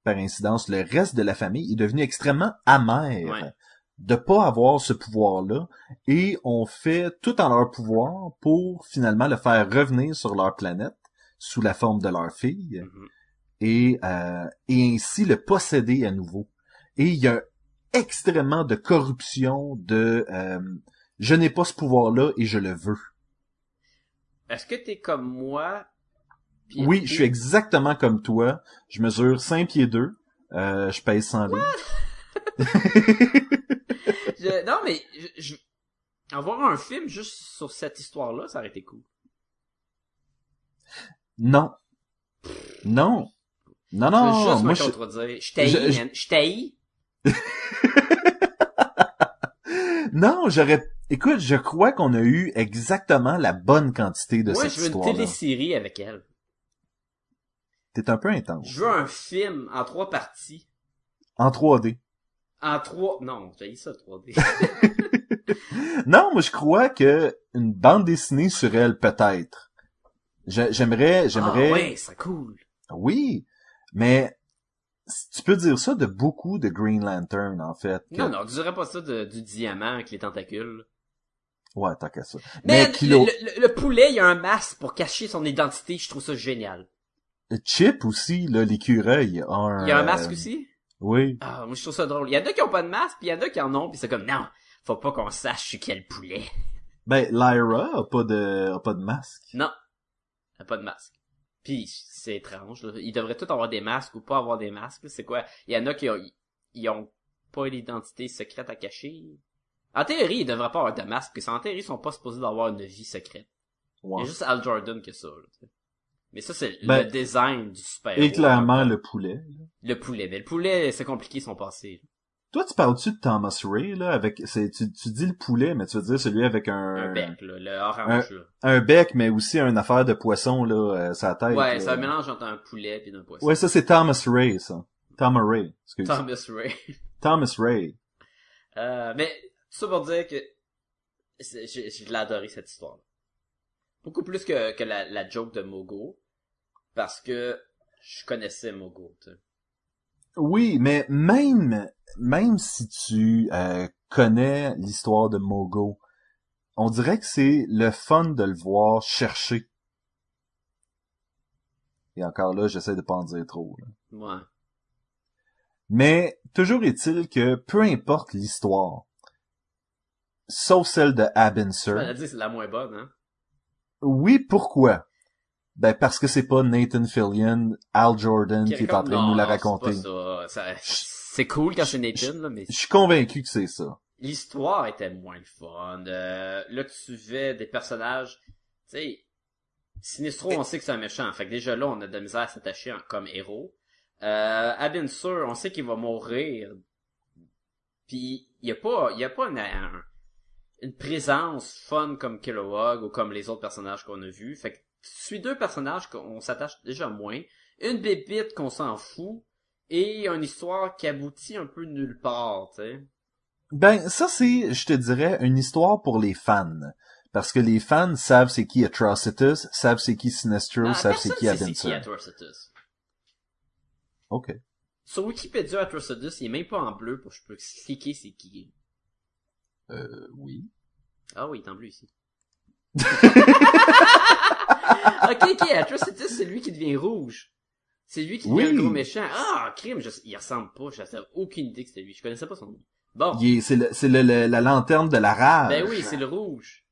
par incidence, le reste de la famille est devenu extrêmement amer Ouais. De pas avoir ce pouvoir-là et ont fait tout en leur pouvoir pour finalement le faire revenir sur leur planète sous la forme de leur fille Mhm. et, euh, et ainsi le posséder à nouveau. Et il y a extrêmement de corruption, de euh, je n'ai pas ce pouvoir-là et je le veux. Est-ce que t'es comme moi? Oui, je suis exactement comme toi. Je mesure 5 pieds 2. Euh, je pèse 100 livres. Je- Non, mais je, je... avoir un film juste sur cette histoire-là, ça aurait été cool. Non. Non. Non, je veux non, juste moi me je... contredire. Je t'haïs, man. Je t'haïs. Non, j'aurais... Écoute, je crois qu'on a eu exactement la bonne quantité de Moi, cette je veux une télésérie avec elle. T'es un peu intense. Je veux un film en trois parties. En 3D. En trois... Non, j'ai ça 3D. Non, moi je crois que une bande dessinée sur elle peut-être. J'aimerais, j'aimerais. Ah ouais, c'est cool. Oui, mais tu peux dire ça de beaucoup de Green Lantern en fait. que- Non, non, tu dirais pas ça de- du diamant avec les tentacules. Ouais, tant qu'à ça. Mais, Mais Kilo, le, le- le poulet, il a un masque pour cacher son identité. Je trouve ça génial. Chip aussi, là, l'écureuil a un. Il y a un euh, masque aussi? Oui. Ah, moi, je trouve ça drôle. Il y en a qui ont pas de masque, puis il y en a qui en ont, puis c'est comme, non, faut pas qu'on sache c'est quel poulet. Ben, Lyra a pas de, a pas de masque. Non. Elle a pas de masque. Puis, c'est étrange, là. Ils devraient tous avoir des masques ou pas avoir des masques. C'est quoi? Il y en a qui ont, ils ont pas l'identité secrète à cacher. En théorie, ils devraient pas avoir de masque, parce qu'en théorie, ils sont pas supposés d'avoir une vie secrète. Il Ouais. y a juste Al Jordan que ça, là. Mais ça, c'est Ben, le design du super Et clairement le poulet. là. Le poulet. Mais le poulet, c'est compliqué son passé. Toi, tu parles-tu de Thomas Ray, là, avec, c'est, tu, tu dis le poulet, mais tu veux dire celui avec un, Un bec, là, le orange, là. un bec, mais aussi une affaire de poisson, là, euh, sa tête. Ouais, là. c'est un mélange entre un poulet et un poisson. Ouais, ça, c'est Thomas Ray, ça. Thomas Ray. Excuse. Thomas Ray. Thomas Ray. Euh, mais, tout ça pour dire que c'est- j'ai j'ai adoré cette histoire. Beaucoup plus que, que la, la joke de Mogo. Parce que je connaissais Mogo, tu sais. Oui, mais même même si tu euh, connais l'histoire de Mogo, on dirait que c'est le fun de le voir chercher. Et encore là, j'essaie de pas en dire trop. là. Ouais. Mais toujours est-il que peu importe l'histoire, sauf celle de ai dit, c'est la moins bonne, hein. Oui, pourquoi? Ben parce que c'est pas Nathan Fillion, Al Jordan qui est en train de nous la Non, raconter. c'est cool quand c'est Nathan, là, mais Je suis convaincu que c'est ça. l'histoire était moins le fun. Euh, là, tu suivais des personnages, tu sais, Sinistro, on sait que c'est un méchant. Fait que déjà là, on a de la misère à s'attacher en- comme héros. Euh, Abensur, on sait qu'il va mourir. Puis, il y a pas, il y a pas une, un- une présence fun comme Kilowog ou comme les autres personnages qu'on a vus. Fait que tu suis deux personnages qu'on s'attache déjà moins. Une bébite qu'on s'en fout. Et une histoire qui aboutit un peu nulle part, tu sais. Ben, ça c'est, je te dirais, une histoire pour les fans. Parce que les fans savent c'est qui Atrocitus, savent c'est qui Sinestro, Ah, savent c'est qui sait c'est qui Abinser. Atrocitus. Ok. Sur Wikipédia, Atrocitus, il est même pas en bleu pour que je peux expliquer c'est qui. Euh, oui. Ah oui, il est en bleu ici. ok, ok, Atrocitus, c'est lui qui devient rouge. C'est lui qui devient Oui. un gros méchant. Ah, crime, je... il ressemble pas, j'avais aucune idée que c'était lui. Je connaissais pas son nom. Bon. Il est- c'est le- c'est le- le- la lanterne de la rage. Ben oui, c'est le rouge.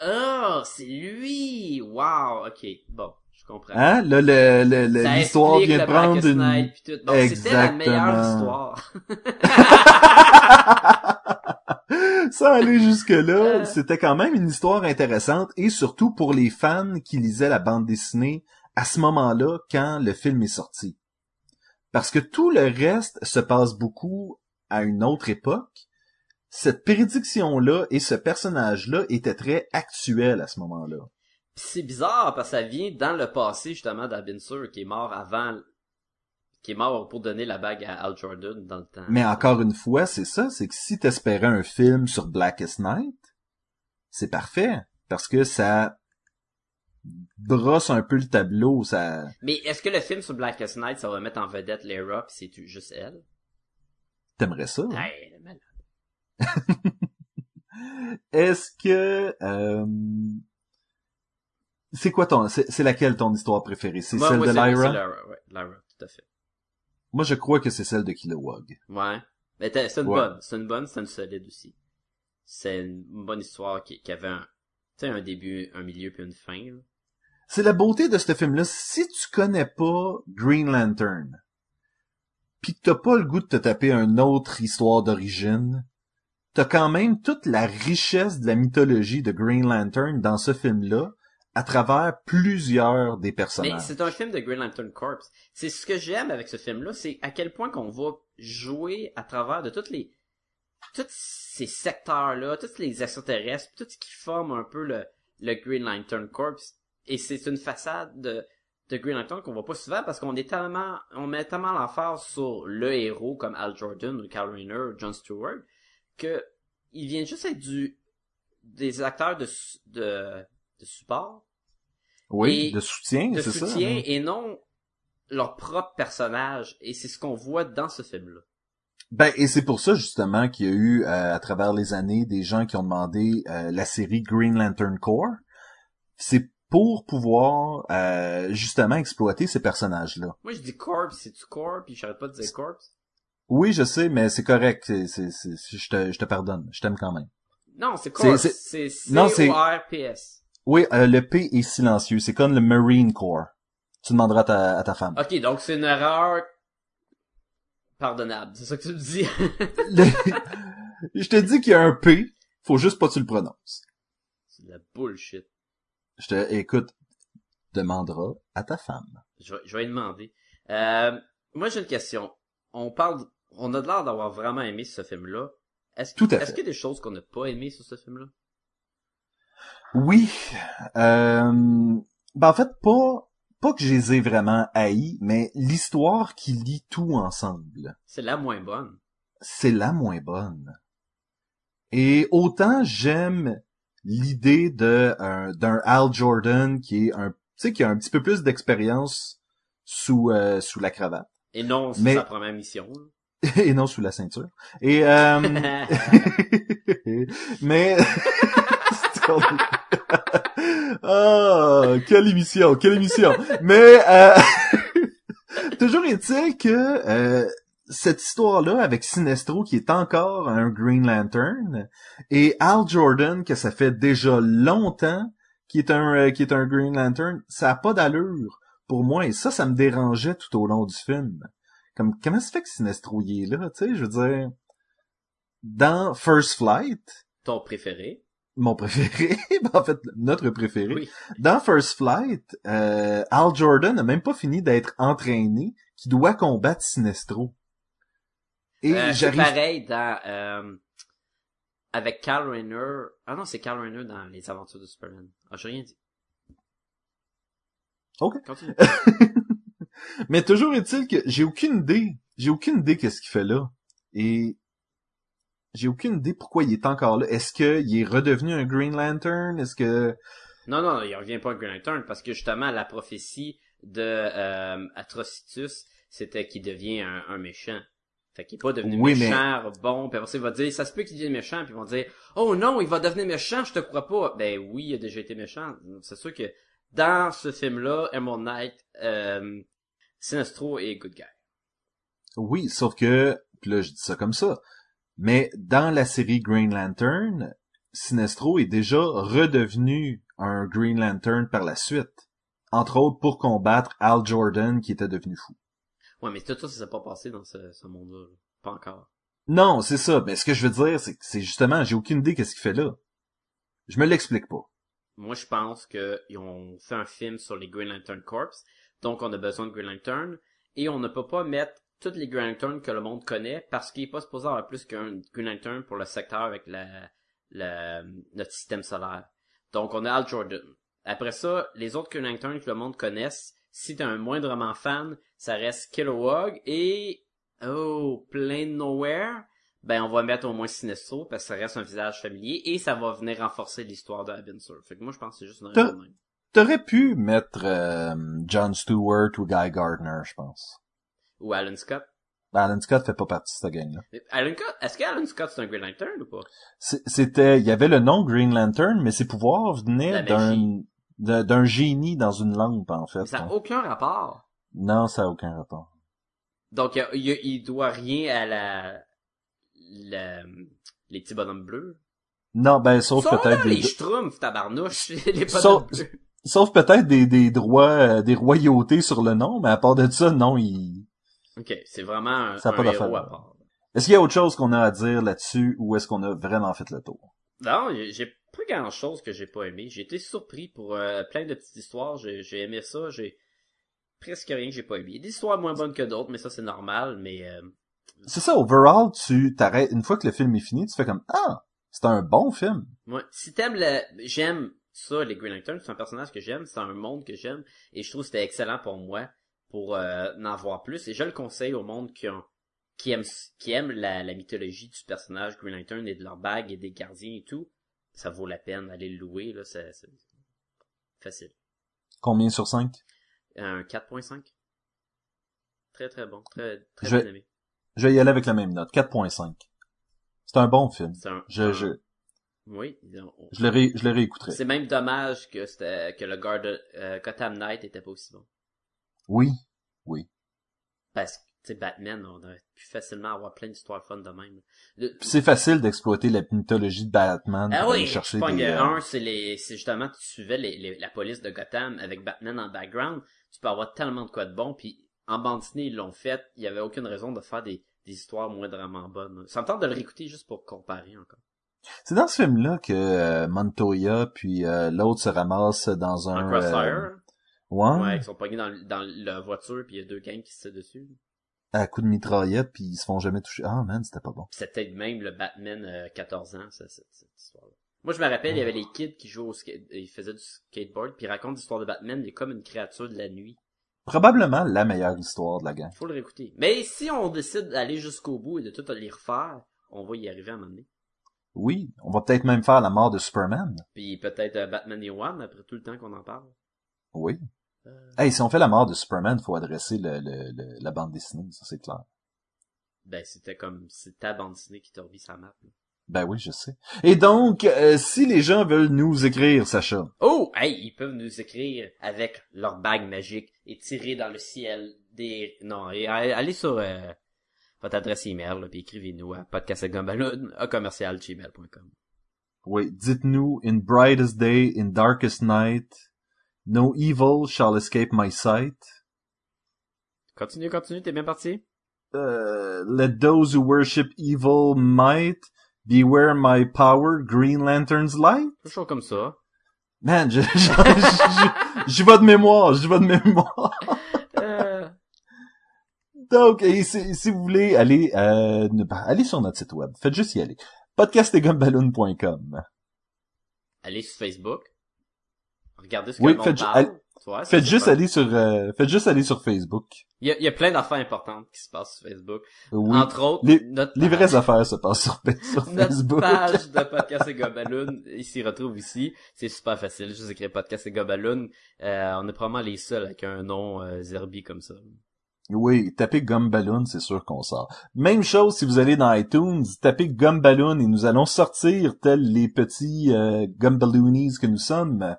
Ah, c'est lui! Wow, ok, bon, je comprends. Hein? Là, le, le- le- l'histoire vient de prendre une... Tout. C'était la meilleure histoire. Ça aller jusque-là, Euh. c'était quand même une histoire intéressante et surtout pour les fans qui lisaient la bande dessinée à ce moment-là quand le film est sorti. Parce que tout le reste se passe beaucoup à une autre époque. Cette prédiction-là et ce personnage-là étaient très actuels à ce moment-là. C'est bizarre parce que ça vient dans le passé justement d'Abinsur qui est mort avant qui est mort pour donner la bague à Al Jordan dans le temps. Mais encore une fois, c'est ça, c'est que si t'espérais un film sur Blackest Night, c'est parfait. Parce que ça brosse un peu le tableau, ça... Mais est-ce que le film sur Blackest Night ça va mettre en vedette Lara pis c'est juste elle? T'aimerais ça? hein? Hey, elle est malade. Est-ce que... euh, C'est quoi ton... C'est laquelle ton histoire préférée? C'est celle moi, de c'est- c'est Lyra? Lyra, ouais, Lyra, tout à fait. Moi, je crois que c'est celle de Kilowog. Ouais. Mais c'est une Ouais. bonne, c'est une bonne, c'est une solide aussi. C'est une bonne histoire qui, qui avait un, un début, un milieu puis une fin. là. C'est la beauté de ce film-là. Si tu connais pas Green Lantern, pis que t'as pas le goût de te taper une autre histoire d'origine, t'as quand même toute la richesse de la mythologie de Green Lantern dans ce film-là, à travers plusieurs des Mais personnages. c'est un film de Green Lantern Corps. C'est ce que j'aime avec ce film-là, c'est à quel point qu'on va jouer à travers de toutes les, tous ces secteurs-là, tous les extraterrestres, tout ce qui forme un peu le, le Green Lantern Corps. Et c'est une façade de, de Green Lantern qu'on voit pas souvent parce qu'on est tellement, on met tellement l'emphase sur le héros comme Al Jordan ou Kyle Rayner ou John Stewart que il vient juste être du, des acteurs de, de, de support oui, et de soutien, de c'est ça. soutien hein. et non leur propre personnage. Et c'est ce qu'on voit dans ce film-là. Ben, et c'est pour ça justement qu'il y a eu euh, à travers les années des gens qui ont demandé euh, la série Green Lantern Corps. C'est pour pouvoir euh, justement exploiter ces personnages-là. Moi, je dis corpse, c'est tu corps, puis j'arrête pas de dire corpse. Oui, je sais, mais c'est correct. C'est, c'est, je te, je te pardonne. Je t'aime quand même. Non, c'est corpse. C'est- C'est Non, c'est- C-O-R-P-S. Oui, euh, le P est silencieux. C'est comme le Marine Corps. Tu demanderas à ta, à ta femme. Ok, donc c'est une erreur pardonnable. C'est ça que tu me dis? Le- je te dis qu'il y a un P. Faut juste pas que tu le prononces. c'est de la bullshit. Je te, écoute, demanderas à ta femme. Je vais, je vais lui demander. Euh, moi, j'ai une question. On parle, on a de l'air d'avoir vraiment aimé ce film-là. Est-ce Tout à est-ce qu'il y a des choses qu'on n'a pas aimées sur ce film-là? Oui. Euh, ben en fait, pas, pas que je les ai vraiment haïs, mais l'histoire qui lie tout ensemble. C'est la moins bonne. c'est la moins bonne. Et autant j'aime l'idée de un- d'un Al Jordan qui est un, tu sais, qui a un petit peu plus d'expérience sous euh, sous la cravate Et non, Mais- sa première mission. et non sous la ceinture. Et euh, mais ah quelle émission, quelle émission. Mais euh, toujours est-il que euh, cette histoire-là avec Sinestro qui est encore un Green Lantern et Al Jordan que ça fait déjà longtemps qui est un euh, qui est un Green Lantern, ça a pas d'allure pour moi et ça ça me dérangeait tout au long du film. Comme comment se fait que Sinestro y est là, tu sais, je veux dire dans First Flight, Ton préféré? Mon préféré, ben, en fait notre préféré, Oui. dans First Flight, euh, Al Jordan n'a même pas fini d'être entraîné, qui doit combattre Sinestro. Et Euh, j'arrive. pareil dans euh, avec Carl Rayner. Ah non, c'est Carl Rayner dans Les Aventures de Superman. Ah, j'ai rien dit. Ok. Continue. Mais toujours est-il que j'ai aucune idée. J'ai aucune idée qu'est-ce qu'il fait là. Et j'ai aucune idée pourquoi il est encore là. Est-ce qu'il est redevenu un Green Lantern? Est-ce que... Non, non, il revient pas à Green Lantern parce que justement la prophétie de euh, Atrocitus, c'était qu'il devient un, un méchant. Fait qu'il est pas devenu Oui, mais- méchant, bon, puis après ça, il va dire, ça se peut qu'il devienne méchant, puis ils vont dire, oh non, il va devenir méchant, je te crois pas. Ben oui, il a déjà été méchant. C'est sûr que dans ce film-là, Emerald Knight, euh, Sinestro est good guy. Oui, sauf que... Puis là, je dis ça comme ça. Mais dans la série Green Lantern, Sinestro est déjà redevenu un Green Lantern par la suite. Entre autres pour combattre Al Jordan qui était devenu fou. Ouais, mais tout ça, ça s'est pas passé dans ce, ce monde-là. là. Pas encore. Non, c'est ça. Mais ce que je veux dire, c'est que c'est justement, j'ai aucune idée qu'est-ce qu'il fait là. Je me l'explique pas. Moi, je pense qu'ils ont fait un film sur les Green Lantern Corps, donc on a besoin de Green Lantern, et on ne peut pas mettre toutes les Green Lantern que le monde connaît, parce qu'il n'est pas supposé avoir plus qu'un Green Lantern pour le secteur avec la, la, notre système solaire. Donc, on a Al Jordan. Après ça, les autres Lantern que le monde connaisse, si t'es un moindrement fan, ça reste Kilowog et, oh, Plain Nowhere, ben on va mettre au moins Sinestro parce que ça reste un visage familier et ça va venir renforcer l'histoire de Abensur. Fait que moi je pense que c'est juste une raison. T'aurais pu mettre euh, John Stewart ou Guy Gardner, je pense. Ou Alan Scott? Ben, Alan Scott fait pas partie de cette gang-là. Alan Scott, est-ce que Alan Scott c'est un Green Lantern ou pas? C'était, il y avait le nom Green Lantern, mais ses pouvoirs venaient d'un d'un génie dans une lampe, en fait. Mais ça n'a aucun rapport. Non, ça a aucun rapport. Donc il, il, il doit rien à la, la les petits bonhommes bleus? Non, ben, sauf peut-être les schtroumpfs, tabarnouche, les bonhommes Sauf- bleus. sauf peut-être des, des droits, euh, des royautés sur le nom, mais à part de ça, non, il, Ok, c'est vraiment un, Ça a un pas d'affaire, héros à part. est-ce qu'il y a autre chose qu'on a à dire là-dessus, ou est-ce qu'on a vraiment fait le tour? Non, j'ai- pas grand chose que j'ai pas aimé. J'ai été surpris pour euh, plein de petites histoires. J'ai aimé ça. J'ai presque rien que j'ai pas aimé. Des histoires moins bonnes que d'autres, mais ça c'est normal. Mais euh, C'est ça, overall, tu t'arrêtes, une fois que le film est fini, tu fais comme, ah, c'est un bon film. moi, si t'aimes le, j'aime ça les Green Lantern. C'est un personnage que j'aime. C'est un monde que j'aime. Et je trouve que c'était excellent pour moi pour euh, en voir plus. Et je le conseille au monde qui ont qui aime qui aime la, la mythologie du personnage Green Lantern et de leur bague et des gardiens et tout. Ça vaut la peine d'aller le louer là. C'est facile. Combien sur 5? Un 4.5. Très très bon, très très Je- bien aimé. Je vais y aller avec la même note, 4.5. C'est un bon film. C'est un, Je, un- je, oui, on- je le, ré, je le réécouterai. c'est même dommage que le Garde euh, Gotham Knight était pas aussi bon. Oui. Parce que tu sais Batman, on aurait pu facilement avoir plein d'histoires fun de même. Le- c'est facile d'exploiter la mythologie de Batman ah oui, chercher je des... euh, un, c'est les, c'est justement tu suivais les, les- la police de Gotham avec Batman en background, tu peux avoir tellement de quoi de bon, puis en bande dessinée ils l'ont fait, il y avait aucune raison de faire des, des histoires moindrement bonnes. Ça me tente de le réécouter juste pour comparer encore. C'est dans ce film-là que euh, Montoya puis euh, l'autre se ramassent dans un... Crossfire, euh, ouais, ouais, ils sont pognés dans, dans la voiture, puis il y a deux gangs qui se tirent dessus. à coup de mitraillette, puis ils se font jamais toucher. Ah man, c'était pas bon. C'était même le Batman euh, 14 ans, ça, cette, cette histoire-là. Moi, je me rappelle, il y avait les kids qui jouaient au skate, ils faisaient du skateboard, puis ils racontent l'histoire de Batman, il est comme une créature de la nuit. probablement la meilleure histoire de la gang. Faut le réécouter. Mais si on décide d'aller jusqu'au bout et de tout les refaire, on va y arriver à un moment donné. Oui, on va peut-être même faire la mort de Superman. Puis peut-être euh, Batman et One, après tout le temps qu'on en parle. Oui. Euh, Hey, si on fait la mort de Superman, faut adresser le, le- le- la bande dessinée, ça c'est clair. Ben, c'était comme, c'est ta bande dessinée qui t'a remis sa map. là. Ben oui, je sais. Et donc, euh, si les gens veulent nous écrire, Sacha, Oh! Hey, ils peuvent nous écrire avec leur bague magique et tirer dans le ciel des... Non, et, euh, allez sur euh, votre adresse email, là, puis écrivez-nous à podcastgumballoon, à oui, dites-nous, in brightest day, in darkest night, no evil shall escape my sight. Continue, continue, t'es bien parti? Uh, let those who worship evil might beware my power, Green Lantern's light. Toujours comme ça. Man, je, je, je- j'y vais de mémoire, j'y vais de mémoire. Euh, Donc, et si, si vous voulez aller, euh, bah, allez sur notre site web. Faites juste y aller. podcastetgumballoon.com. allez sur Facebook. Regardez ce que Oui, le monde faites parle. juste aller sur, euh, faites juste aller sur Facebook. Il y a, il y a plein d'affaires importantes qui se passent sur Facebook. Oui. Entre autres, Les- notre Les page- vraies affaires se passent sur, sur Notre Facebook. page de Podcast et Gobaloon, il s'y retrouve ici. C'est super facile. Juste écrire Podcast et Gobaloon. Euh, on est probablement les seuls avec un nom euh, Zerbi comme ça. Oui, tapez Gumballoon, c'est sûr qu'on sort. Même chose si vous allez dans iTunes, tapez Gumballoon et nous allons sortir tels les petits euh, Gumballoonies que nous sommes.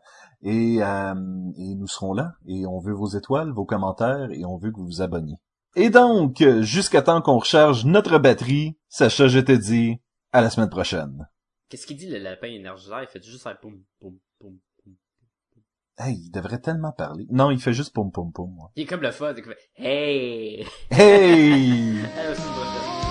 Et, euh, et nous serons là. Et on veut vos étoiles, vos commentaires, et on veut que vous vous abonniez. Et donc, jusqu'à temps qu'on recharge notre batterie, Sacha, je te dis, à la semaine prochaine. Qu'est-ce qu'il dit le lapin énergiseur? Il fait juste faire poum, poum, poum, poum. Hey, il devrait tellement parler. Non, il fait juste pom pom. moi. Il est comme le fun. Il fait Hey! Hey! À la semaine prochaine.